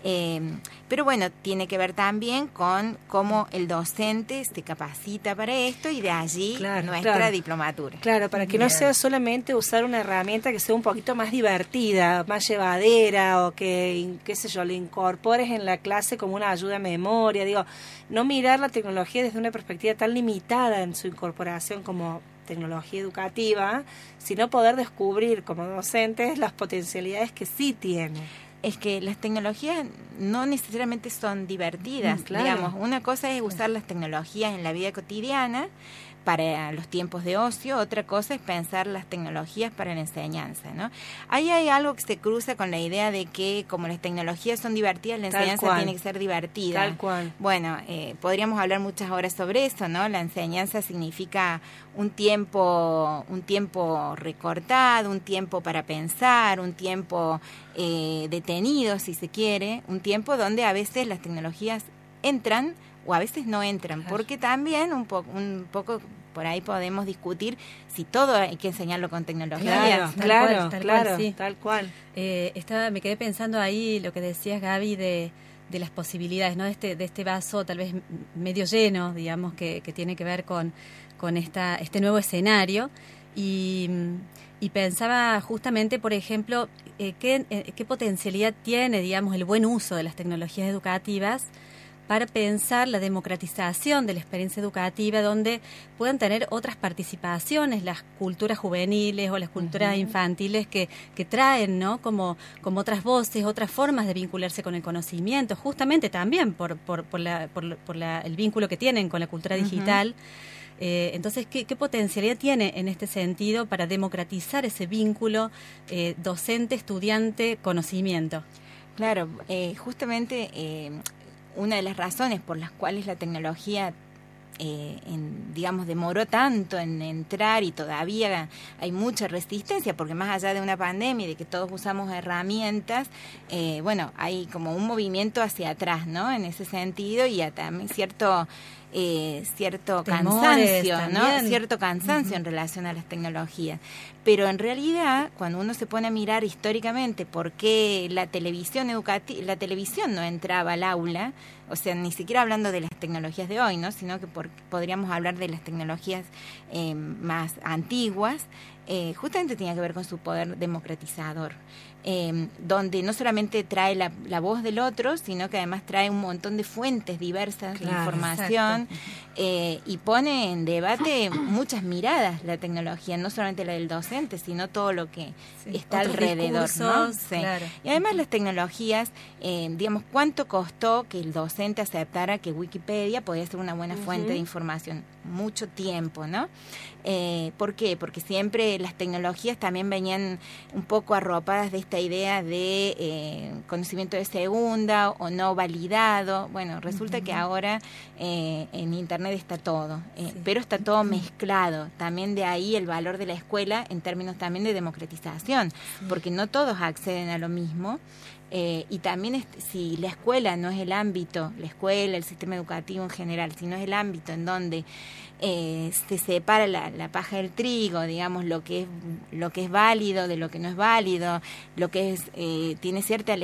Eh, pero bueno, tiene que ver también con cómo el docente se capacita para esto y de allí nuestra diplomatura. Claro, para que no sea solamente usar una herramienta que sea un poquito más divertida, más llevadera o que, qué sé yo, le incorpores en la clase como una ayuda a memoria. Digo, no mirar la tecnología desde una perspectiva tan limitada en su incorporación como tecnología educativa, sino poder descubrir como docentes las potencialidades que sí tiene es que las tecnologías no necesariamente son divertidas. Mm, digamos, una cosa es usar las tecnologías en la vida cotidiana, para los tiempos de ocio, otra cosa es pensar las tecnologías para la enseñanza, ¿no? Ahí hay algo que se cruza con la idea de que como las tecnologías son divertidas, la enseñanza tiene que ser divertida. Tal cual. Bueno, eh, podríamos hablar muchas horas sobre eso, ¿no? La enseñanza significa un tiempo, un tiempo recortado, un tiempo para pensar, un tiempo eh, detenido, si se quiere, un tiempo donde a veces las tecnologías entran o a veces no entran, porque también un, poco un poco por ahí podemos discutir si todo hay que enseñarlo con tecnología. Claro, claro, tal cual. Eh, estaba, me quedé pensando ahí lo que decías Gaby de, de las posibilidades, ¿no? De este, de este vaso tal vez medio lleno, digamos, que, que tiene que ver con, con esta, este nuevo escenario. Y, y pensaba justamente, por ejemplo, eh, qué, eh, qué potencialidad tiene, digamos, el buen uso de las tecnologías educativas para pensar la democratización de la experiencia educativa donde puedan tener otras participaciones, las culturas juveniles o las culturas infantiles que, que traen, ¿no? Como, como otras voces, otras formas de vincularse con el conocimiento, justamente también por, por, por, la, por, la, el vínculo que tienen con la cultura digital. Eh, entonces, ¿qué, ¿qué, potencialidad tiene en este sentido para democratizar ese vínculo eh, docente-estudiante-conocimiento? Claro, eh, justamente una de las razones por las cuales la tecnología eh, en, digamos, demoró tanto en entrar y todavía hay mucha resistencia, porque más allá de una pandemia y de que todos usamos herramientas, eh, bueno, hay como un movimiento hacia atrás, ¿no? En ese sentido y también cierto eh, cierto cansancio, ¿no? Cierto cansancio en relación a las tecnologías. Pero en realidad, cuando uno se pone a mirar históricamente por qué la televisión educativa, la televisión no entraba al aula, o sea, ni siquiera hablando de las tecnologías de hoy, ¿no? Sino que podríamos hablar de las tecnologías eh, más antiguas, eh, justamente tenía que ver con su poder democratizador, eh, donde no solamente trae la, voz del otro, sino que además trae un montón de fuentes diversas de información eh, y pone en debate muchas miradas la tecnología, no solamente la del docente, sino todo lo que está alrededor. ¿no? Y además las tecnologías, digamos, ¿cuánto costó que el docente aceptara que Wikipedia podía ser una buena fuente de información? Mucho tiempo, ¿no? ¿Por qué? Porque siempre las tecnologías también venían un poco arropadas de esta idea de eh, conocimiento de segunda o no validado. Bueno, resulta que ahora eh, en Internet está todo, eh, pero está todo mezclado. También de ahí el valor de la escuela en términos también de democratización, porque no todos acceden a lo mismo. Y también si la escuela no es el ámbito, la escuela, el sistema educativo en general, si no es el ámbito en donde eh, se separa la, paja del trigo, digamos, lo que, es, lo que es válido de lo que no es válido, lo que es, eh, tiene ciertas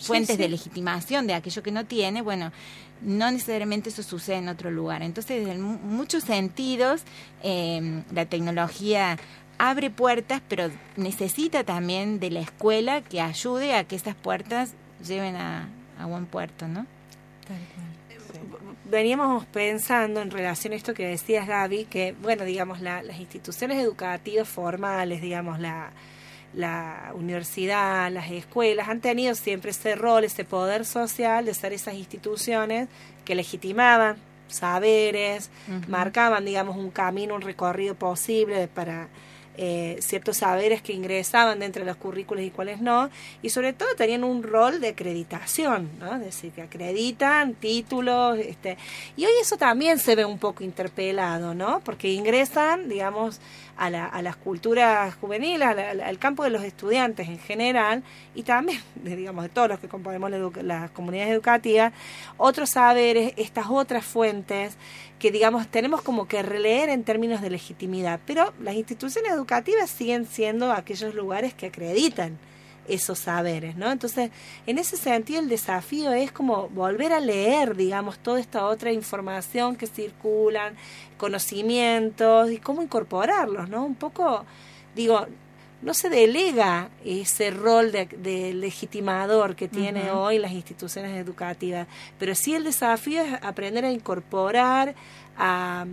fuentes de legitimación de aquello que no tiene, bueno, no necesariamente eso sucede en otro lugar. Entonces, en muchos sentidos, em, la tecnología abre puertas, pero necesita también de la escuela que ayude a que esas puertas lleven a, a buen puerto, ¿no? Tal veníamos pensando en relación a esto que decías Gaby, que bueno, digamos, las instituciones educativas formales, digamos, la, la universidad, las escuelas, han tenido siempre ese rol, ese poder social de ser esas instituciones que legitimaban saberes, marcaban, digamos, un camino, un recorrido posible para eh, ciertos saberes que ingresaban dentro de los currículos y cuáles no, y sobre todo tenían un rol de acreditación, ¿no? es decir, que acreditan títulos, este, y hoy eso también se ve un poco interpelado, ¿no? porque ingresan, digamos, a, la, a las culturas juveniles, al campo de los estudiantes en general, y también, digamos, de todos los que componemos las comunidades educativas, otros saberes, estas otras fuentes, que digamos tenemos como que releer en términos de legitimidad, pero las instituciones educativas siguen siendo aquellos lugares que acreditan esos saberes, ¿no? Entonces, en ese sentido, el desafío es como volver a leer, digamos, toda esta otra información que circulan, conocimientos y cómo incorporarlos, ¿no? Un poco, digo, no se delega ese rol de, legitimador que tiene hoy las instituciones educativas, pero sí el desafío es aprender a incorporar, a,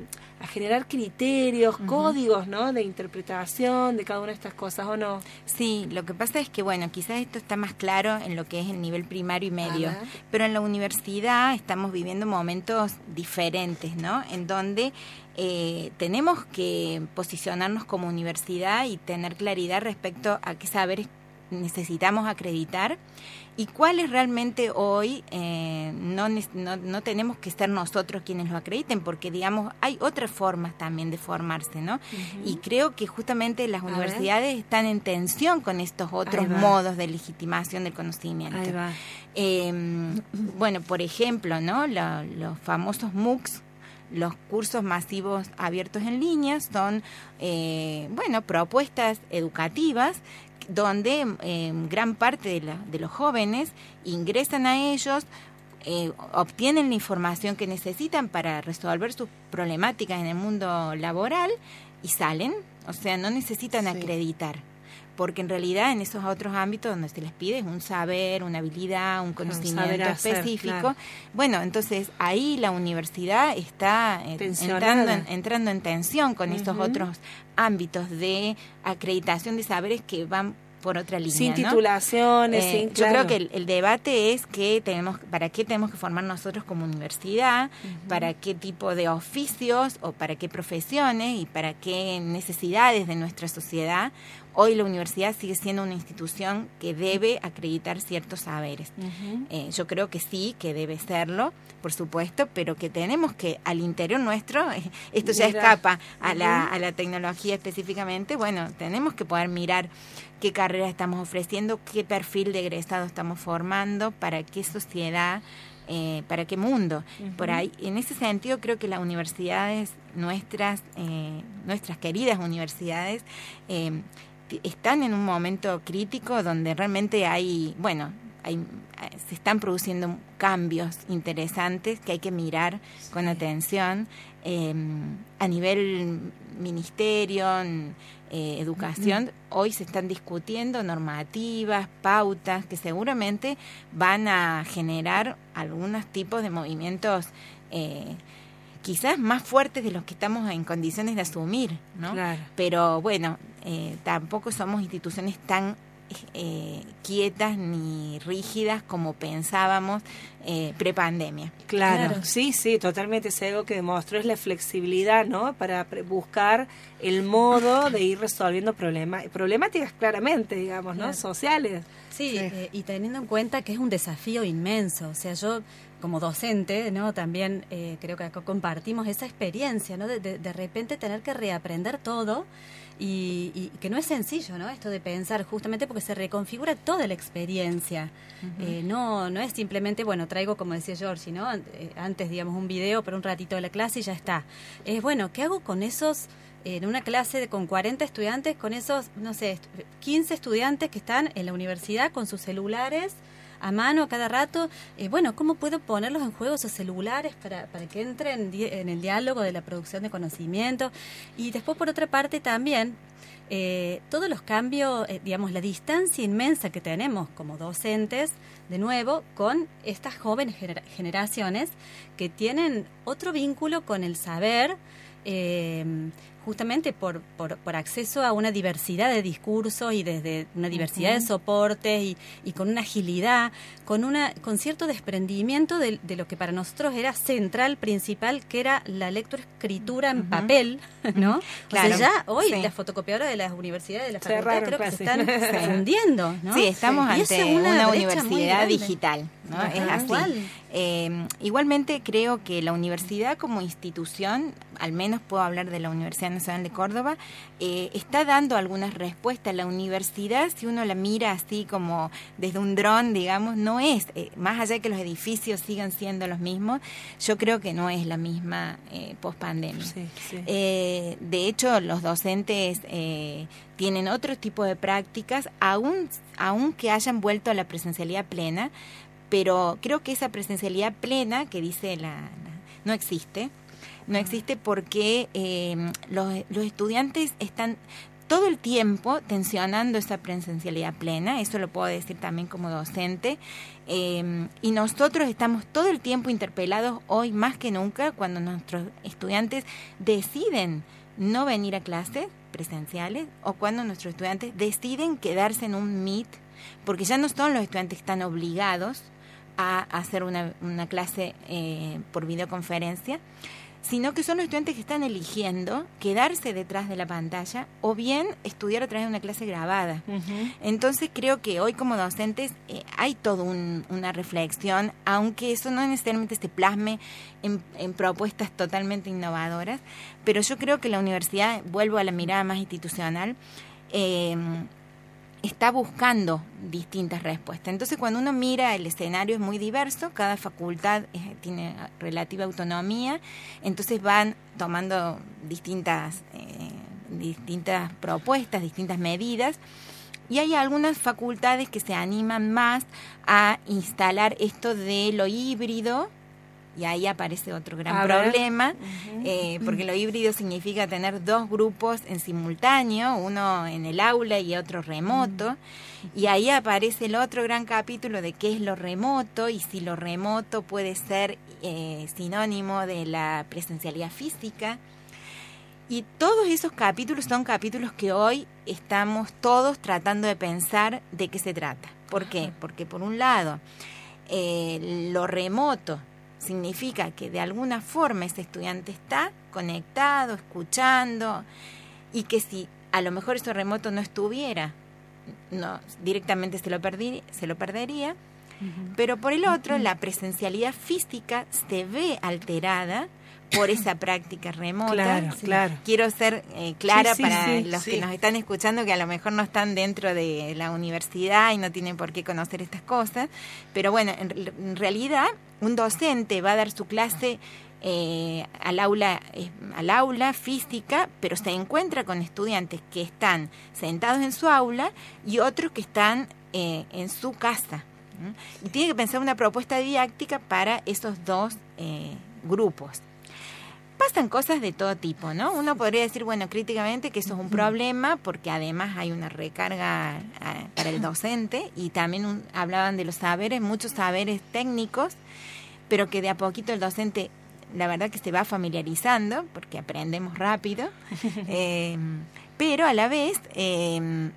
generar criterios, códigos, ¿no? De interpretación de cada una de estas cosas, ¿o no? Sí, lo que pasa es que, bueno, quizás esto está más claro en lo que es el nivel primario y medio, pero en la universidad estamos viviendo momentos diferentes, ¿no? En donde eh, tenemos que posicionarnos como universidad y tener claridad respecto a qué saberes necesitamos acreditar y cuáles realmente hoy eh, no, no, tenemos que ser nosotros quienes lo acrediten, porque digamos hay otras formas también de formarse, ¿no? Y creo que justamente las universidades están en tensión con estos otros modos de legitimación del conocimiento. Em, bueno, por ejemplo, ¿no? los famosos MOOCs los cursos masivos abiertos en línea son, eh, bueno, propuestas educativas donde em, gran parte de, los jóvenes ingresan a ellos, eh, obtienen la información que necesitan para resolver sus problemáticas en el mundo laboral y salen, o sea, no necesitan acreditar porque en realidad en esos otros ámbitos donde se les pide un saber, una habilidad, un conocimiento específico, bueno, entonces ahí la universidad está eh, entrando en, entrando en tensión con esos otros ámbitos de acreditación de saberes que van por otra línea. Sin titulaciones, eh, sin, Yo creo que el, debate es que tenemos, para qué tenemos que formar nosotros como universidad, para qué tipo de oficios o para qué profesiones y para qué necesidades de nuestra sociedad Hoy la universidad sigue siendo una institución que debe acreditar ciertos saberes. Eh, yo creo que sí, que debe serlo, por supuesto, pero que tenemos que al interior nuestro, esto ya escapa a, la, a la tecnología específicamente, bueno, tenemos que poder mirar qué carrera estamos ofreciendo, qué perfil de egresado estamos formando, para qué sociedad eh, para qué mundo. Por ahí, en ese sentido, creo que las universidades, nuestras, eh, nuestras queridas universidades, eh, están en un momento crítico donde realmente hay, bueno, hay, se están produciendo cambios interesantes que hay que mirar con atención em, a nivel ministerio, eh, educación. Hoy se están discutiendo normativas, pautas que seguramente van a generar algunos tipos de movimientos. Eh, quizás más fuertes de los que estamos en condiciones de asumir, ¿no? Pero bueno, eh, tampoco somos instituciones tan eh, quietas ni rígidas como pensábamos eh, prepandemia. Claro, sí, sí, totalmente. Es algo que demostró es la flexibilidad, ¿no? Para buscar el modo de ir resolviendo problemas, problemáticas claramente, digamos, ¿no? Sociales. Sí, eh, y teniendo en cuenta que es un desafío inmenso. O sea, yo como docente, ¿no? También eh, creo que acá compartimos esa experiencia, ¿no? De, de, repente tener que reaprender todo y, que no es sencillo, ¿no? Esto de pensar justamente porque se reconfigura toda la experiencia. Eh, no, no es simplemente, bueno, traigo, como decía Georgie, ¿no? Eh, antes, digamos, un video por un ratito de la clase y ya está. Es, bueno, ¿qué hago con esos en una clase de, con 40 estudiantes, con esos, no sé, 15 estudiantes que están en la universidad con sus celulares a mano cada rato. Eh, bueno, ¿cómo puedo ponerlos en juego esos celulares para, para que entren en el diálogo de la producción de conocimiento? Y después, por otra parte, también eh, todos los cambios, eh, digamos, la distancia inmensa que tenemos como docentes, de nuevo, con estas jóvenes generaciones que tienen otro vínculo con el saber. Eh, justamente por, por, acceso a una diversidad de discursos y desde una diversidad de soportes y, y, con una agilidad, con, una, con cierto desprendimiento de, lo que para nosotros era central, principal, que era la lectoescritura en papel, ¿no? Claro. O sea, ya hoy las fotocopiadoras de las universidades, de las facultades, creo que se están fundiendo, ¿no? Sí, estamos ante una, universidad digital, ¿no? es así. Eh, igualmente creo que la universidad como institución al menos puedo hablar de la Universidad Nacional de Córdoba, eh, está dando algunas respuestas. La universidad, si uno la mira así como desde un dron, digamos, no es, eh, más allá de que los edificios sigan siendo los mismos, yo creo que no es la misma eh, post-pandemia. de hecho, los docentes tienen otro tipo de prácticas, aún, aún que hayan vuelto a la presencialidad plena, pero creo que esa presencialidad plena que dice la no existe. No existe porque em, los, estudiantes están todo el tiempo tensionando esa presencialidad plena, eso lo puedo decir también como docente, em, y nosotros estamos todo el tiempo interpelados hoy más que nunca cuando nuestros estudiantes deciden no venir a clases presenciales o cuando nuestros estudiantes deciden quedarse en un Meet, porque ya no son los estudiantes que están obligados a hacer una, una clase eh, por videoconferencia, sino que son los estudiantes que están eligiendo quedarse detrás de la pantalla o bien estudiar a través de una clase grabada. Entonces creo que hoy como docentes eh, hay toda una reflexión, aunque eso no necesariamente se plasme en, en, propuestas totalmente innovadoras, pero yo creo que la universidad, vuelvo a la mirada más institucional, eh, está buscando distintas respuestas. Entonces, cuando uno mira el escenario es muy diverso, cada facultad eh, tiene relativa autonomía, entonces van tomando distintas, eh, distintas propuestas, distintas medidas. Y hay algunas facultades que se animan más a instalar esto de lo híbrido, y ahí aparece otro gran problema, eh, porque lo híbrido significa tener dos grupos en simultáneo, uno en el aula y otro remoto. Y ahí aparece el otro gran capítulo de qué es lo remoto y si lo remoto puede ser eh, sinónimo de la presencialidad física. Y todos esos capítulos son capítulos que hoy estamos todos tratando de pensar de qué se trata. ¿Por qué? Porque por un lado, eh, lo remoto significa que de alguna forma ese estudiante está conectado, escuchando, y que si a lo mejor eso remoto no estuviera, no, directamente se lo, se lo perdería. Pero por el otro, la presencialidad física se ve alterada por esa práctica remota. Claro, claro. Quiero ser eh, clara para los que nos están escuchando que a lo mejor no están dentro de la universidad y no tienen por qué conocer estas cosas, pero bueno, en, realidad un docente va a dar su clase eh, al aula eh, al aula física, pero se encuentra con estudiantes que están sentados en su aula y otros que están en su casa. Y tiene que pensar una propuesta didáctica para esos dos grupos pasan cosas de todo tipo, ¿no? Uno podría decir, bueno, críticamente que eso es un problema porque además hay una recarga ah, para el docente y también hablaban de los saberes, muchos saberes técnicos, pero que de a poquito el docente, la verdad que se va familiarizando porque aprendemos rápido, em, pero a la vez em,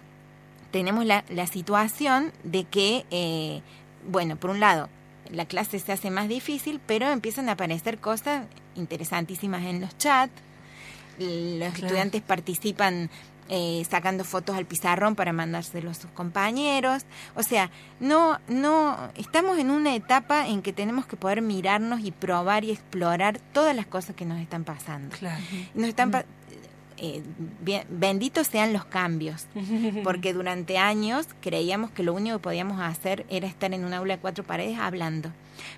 tenemos la, la, situación de que, eh, bueno, por un lado, la clase se hace más difícil, pero empiezan a aparecer cosas interesantísimas en los chats. Los estudiantes participan eh, sacando fotos al pizarrón para mandárselos a sus compañeros. O sea, no, no, estamos en una etapa en que tenemos que poder mirarnos y probar y explorar todas las cosas que nos están pasando. Nos están mm. Eh, benditos sean los cambios, porque durante años creíamos que lo único que podíamos hacer era estar en un aula de cuatro paredes hablando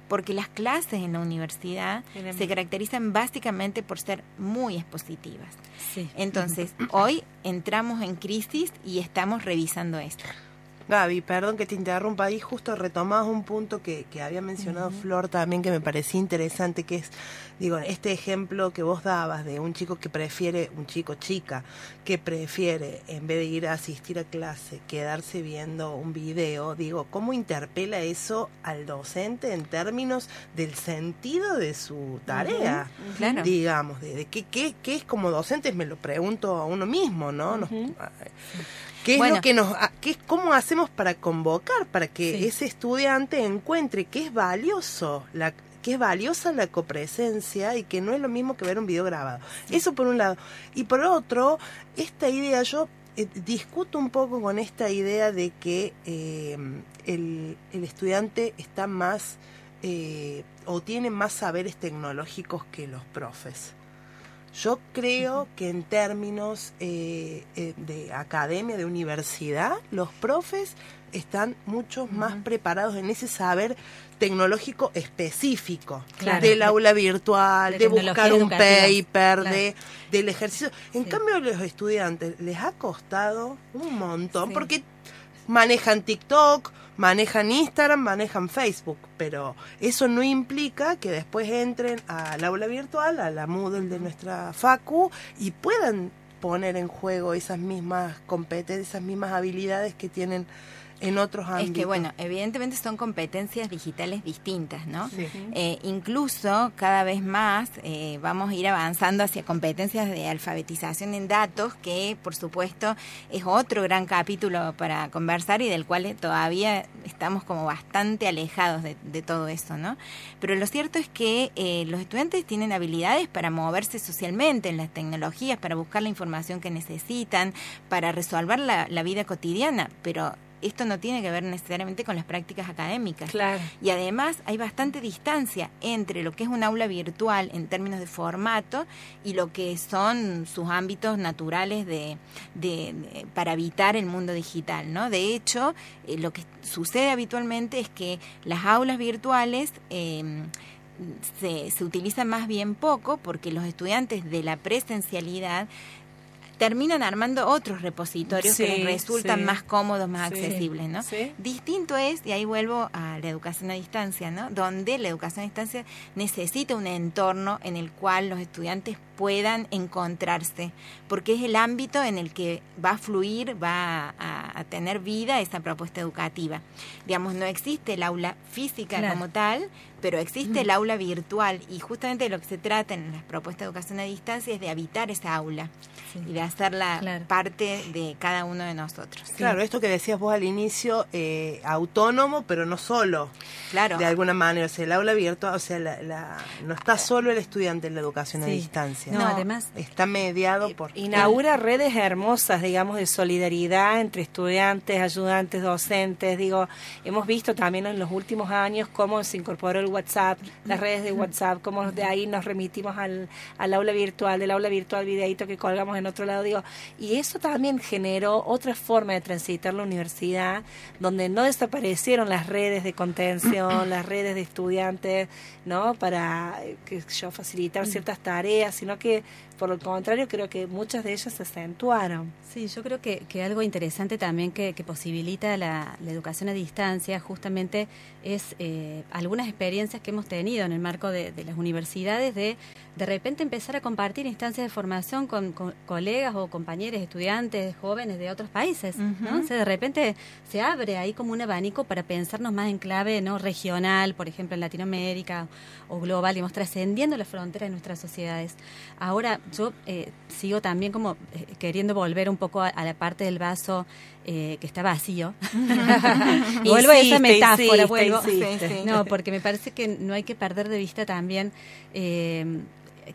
porque las clases en la universidad se caracterizan básicamente por ser muy expositivas. Entonces, hoy entramos en crisis y estamos revisando esto. Gaby, perdón que te interrumpa. Ahí, justo retomás un punto que, que había mencionado Flor también que me parecía interesante, que es, digo, este ejemplo que vos dabas de un chico que prefiere, un chico chica, que prefiere, en vez de ir a asistir a clase, quedarse viendo un video, digo, ¿cómo interpela eso al docente en términos del sentido de su tarea? Digamos, de, qué, qué, qué, es como docente, me lo pregunto a uno mismo, ¿no? ¿Qué es lo que nos, qué es, cómo hacemos para convocar, para que ese estudiante encuentre que es valioso, la, que es valiosa la copresencia y que no es lo mismo que ver un video grabado? Eso por un lado. Y por otro, esta idea, yo eh, discuto un poco con esta idea de que eh, el, el, estudiante está más eh, o tiene más saberes tecnológicos que los profes. Yo creo que en términos eh, eh, de academia, de universidad, los profes están mucho más preparados en ese saber tecnológico específico Claro. del aula virtual, De de, buscar un educativa, paper, claro. de del ejercicio. En Sí. cambio, a los estudiantes les ha costado un montón Sí. porque manejan TikTok, manejan Instagram, manejan Facebook, pero eso no implica que después entren al aula virtual, a la Moodle de nuestra Facu y puedan poner en juego esas mismas competencias, esas mismas habilidades que tienen en otros ámbitos. Es que, bueno, evidentemente son competencias digitales distintas, ¿no? Sí. Eh, incluso cada vez más eh, vamos a ir avanzando hacia competencias de alfabetización en datos, que por supuesto es otro gran capítulo para conversar y del cual todavía estamos como bastante alejados de, de todo eso, ¿no? Pero lo cierto es que eh, los estudiantes tienen habilidades para moverse socialmente en las tecnologías, para buscar la información que necesitan, para resolver la, la vida cotidiana, pero esto no tiene que ver necesariamente con las prácticas académicas. Claro. Y además hay bastante distancia entre lo que es un aula virtual en términos de formato y lo que son sus ámbitos naturales de, de- de- para habitar el mundo digital. ¿no? De hecho, eh, lo que sucede habitualmente es que las aulas virtuales... eh, se, se utilizan más bien poco porque los estudiantes de la presencialidad terminan armando otros repositorios que les resultan sí. más cómodos, más Sí. accesibles, ¿no? Distinto es, y ahí vuelvo a la educación a distancia, ¿no? Donde la educación a distancia necesita un entorno en el cual los estudiantes puedan encontrarse, porque es el ámbito en el que va a fluir, va a, a tener vida esa propuesta educativa. Digamos, no existe el aula física Claro. como tal, pero existe el aula virtual y justamente de lo que se trata en las propuestas de educación a distancia es de habitar esa aula Sí. y de hacerla Claro. parte de cada uno de nosotros. Claro, esto que decías vos al inicio, eh, autónomo, pero no solo. Claro. De alguna manera, o sea, el aula virtual, o sea, la, la- no está solo el estudiante en la educación a Sí. distancia. No, además, Está mediado por... Inaugura redes hermosas, digamos, de solidaridad entre estudiantes, ayudantes, docentes. Digo, hemos visto también en los últimos años cómo se incorporó el WhatsApp, las redes de WhatsApp, cómo de ahí nos remitimos al, al aula virtual, del aula virtual videíto que colgamos en otro lado. Digo, y eso también generó otra forma de transitar la universidad, donde no desaparecieron las redes de contención, las redes de estudiantes, ¿no? Para, eh, sé yo, facilitar ciertas tareas, sino que, por el contrario, creo que muchas de ellas se acentuaron. Sí, yo creo que, que algo interesante también que, que posibilita la, la educación a distancia justamente es eh, algunas experiencias que hemos tenido en el marco de, de las universidades de de repente empezar a compartir instancias de formación con, con colegas o compañeros, estudiantes, jóvenes de otros países. ¿no? O sea, de repente se abre ahí como un abanico para pensarnos más en clave no regional, por ejemplo en Latinoamérica o global, digamos, trascendiendo las fronteras de nuestras sociedades. Ahora, yo eh, sigo también como eh, queriendo volver un poco a, a la parte del vaso eh, que está vacío. vuelvo a esa metáfora, vuelvo. No, porque me parece que no hay que perder de vista también eh,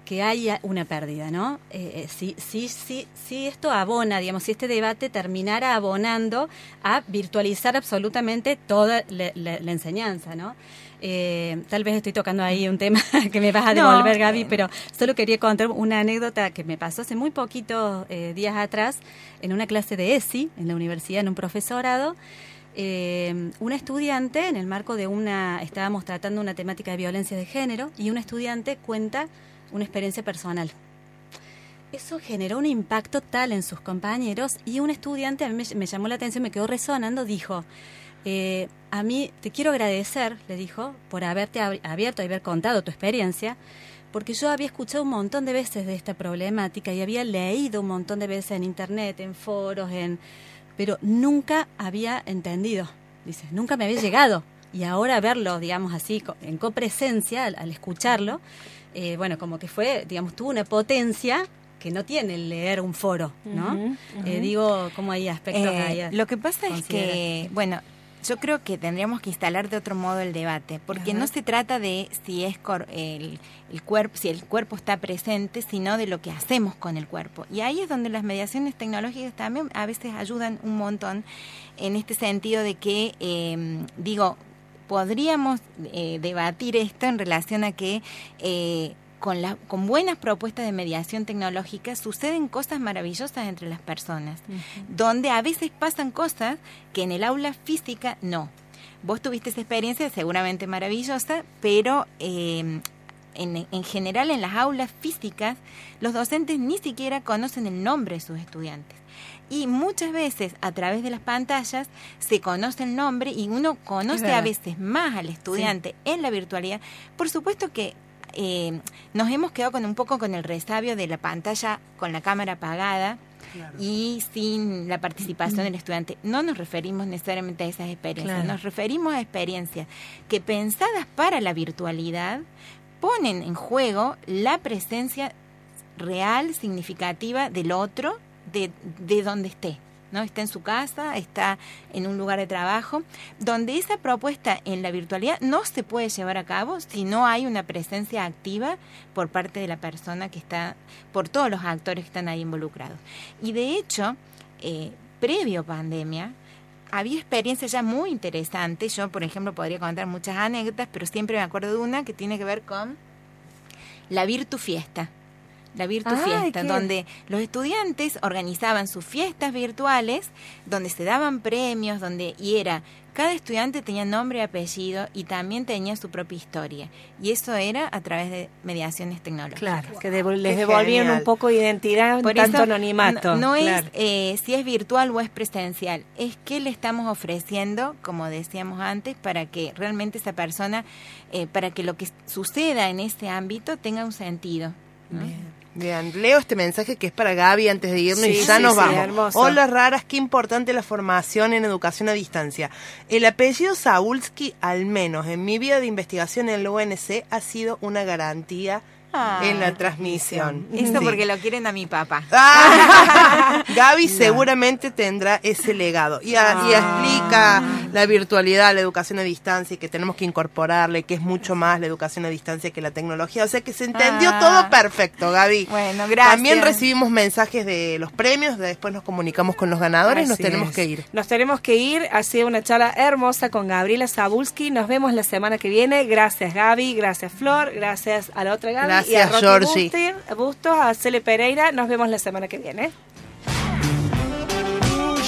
que haya una pérdida, ¿no? Eh, eh, si, si, si, si esto abona, digamos, si este debate terminara abonando a virtualizar absolutamente toda la, la- la enseñanza, ¿no? Eh, tal vez estoy tocando ahí un tema que me vas a No, devolver, Gaby, eh. pero solo quería contar una anécdota que me pasó hace muy poquitos eh, días atrás en una clase de ESI en la universidad, en un profesorado. Eh, una estudiante, en el marco de una, estábamos tratando una temática de violencia de género, y una estudiante cuenta una experiencia personal. Eso generó un impacto tal en sus compañeros y un estudiante, a mí me, me llamó la atención, me quedó resonando, dijo, eh, a mí te quiero agradecer, le dijo, por haberte ab- abierto y haber contado tu experiencia, porque yo había escuchado un montón de veces de esta problemática y había leído un montón de veces en internet, en foros, en pero nunca había entendido, dice, nunca me había llegado. Y ahora verlo, digamos así, en copresencia, al, al escucharlo, eh, bueno, como que fue, digamos, tuvo una potencia que no tiene el leer un foro, ¿no? Eh, digo, como hay aspectos Eh, ahí lo que pasa es que, bueno, yo creo que tendríamos que instalar de otro modo el debate, porque Ajá. no se trata de si es cor- el, el cuerpo, si el cuerpo está presente, sino de lo que hacemos con el cuerpo. Y ahí es donde las mediaciones tecnológicas también a veces ayudan un montón en este sentido de que, eh, digo, podríamos eh, debatir esto en relación a que eh, con, la, con buenas propuestas de mediación tecnológica suceden cosas maravillosas entre las personas, donde a veces pasan cosas que en el aula física no. Vos tuviste esa experiencia seguramente maravillosa, pero eh, en, en, general en las aulas físicas los docentes ni siquiera conocen el nombre de sus estudiantes. Y muchas veces a través de las pantallas se conoce el nombre y uno conoce a veces más al estudiante sí. en la virtualidad. Por supuesto que eh, nos hemos quedado con un poco con el resabio de la pantalla con la cámara apagada claro. y sin la participación del estudiante. No nos referimos necesariamente a esas experiencias, claro. nos referimos a experiencias que pensadas para la virtualidad ponen en juego la presencia real, significativa del otro, de, de donde esté. ¿No? Está en su casa, está en un lugar de trabajo, donde esa propuesta en la virtualidad no se puede llevar a cabo si no hay una presencia activa por parte de la persona que está, por todos los actores que están ahí involucrados. Y de hecho, eh, previo pandemia, había experiencias ya muy interesantes. Yo, por ejemplo, podría contar muchas anécdotas, pero siempre me acuerdo de una que tiene que ver con la Virtu Fiesta la Virtu Fiesta, donde los estudiantes organizaban sus fiestas virtuales, donde se daban premios, donde y era cada estudiante tenía nombre y apellido y también tenía su propia historia. Y eso era a través de mediaciones tecnológicas. Claro, que devo les devolvían un poco de identidad, Por tanto eso, anonimato. No, no claro. es eh, si es virtual o es presencial, es qué le estamos ofreciendo, como decíamos antes, para que realmente esa persona, eh, para que lo que suceda en ese ámbito tenga un sentido. ¿no? Bien. Bien, leo este mensaje que es para Gaby antes de irnos Sí, y ya sí, nos sí, vamos. Hola raras, qué importante la formación en educación a distancia. El apellido Saulsky, al menos en mi vida de investigación en la UNC, ha sido una garantía Ah, en la transmisión. Eso Sí. porque lo quieren a mi papá. Ah, Gaby seguramente tendrá ese legado y, a- y Ah. explica la virtualidad, la educación a distancia y que tenemos que incorporarle, que es mucho más la educación a distancia que la tecnología. O sea que se entendió Ah. todo perfecto, Gaby. Bueno, gracias. También recibimos mensajes de los premios, después nos comunicamos con los ganadores, nos tenemos es. que ir. Nos tenemos que ir. Ha sido una charla hermosa con Gabriela Zabulski. Nos vemos la semana que viene. Gracias, Gaby. Gracias, Flor. Gracias a la otra Gaby. a Gracias, Georgie. Bustos, a Cele Pereira. Nos vemos la semana que viene.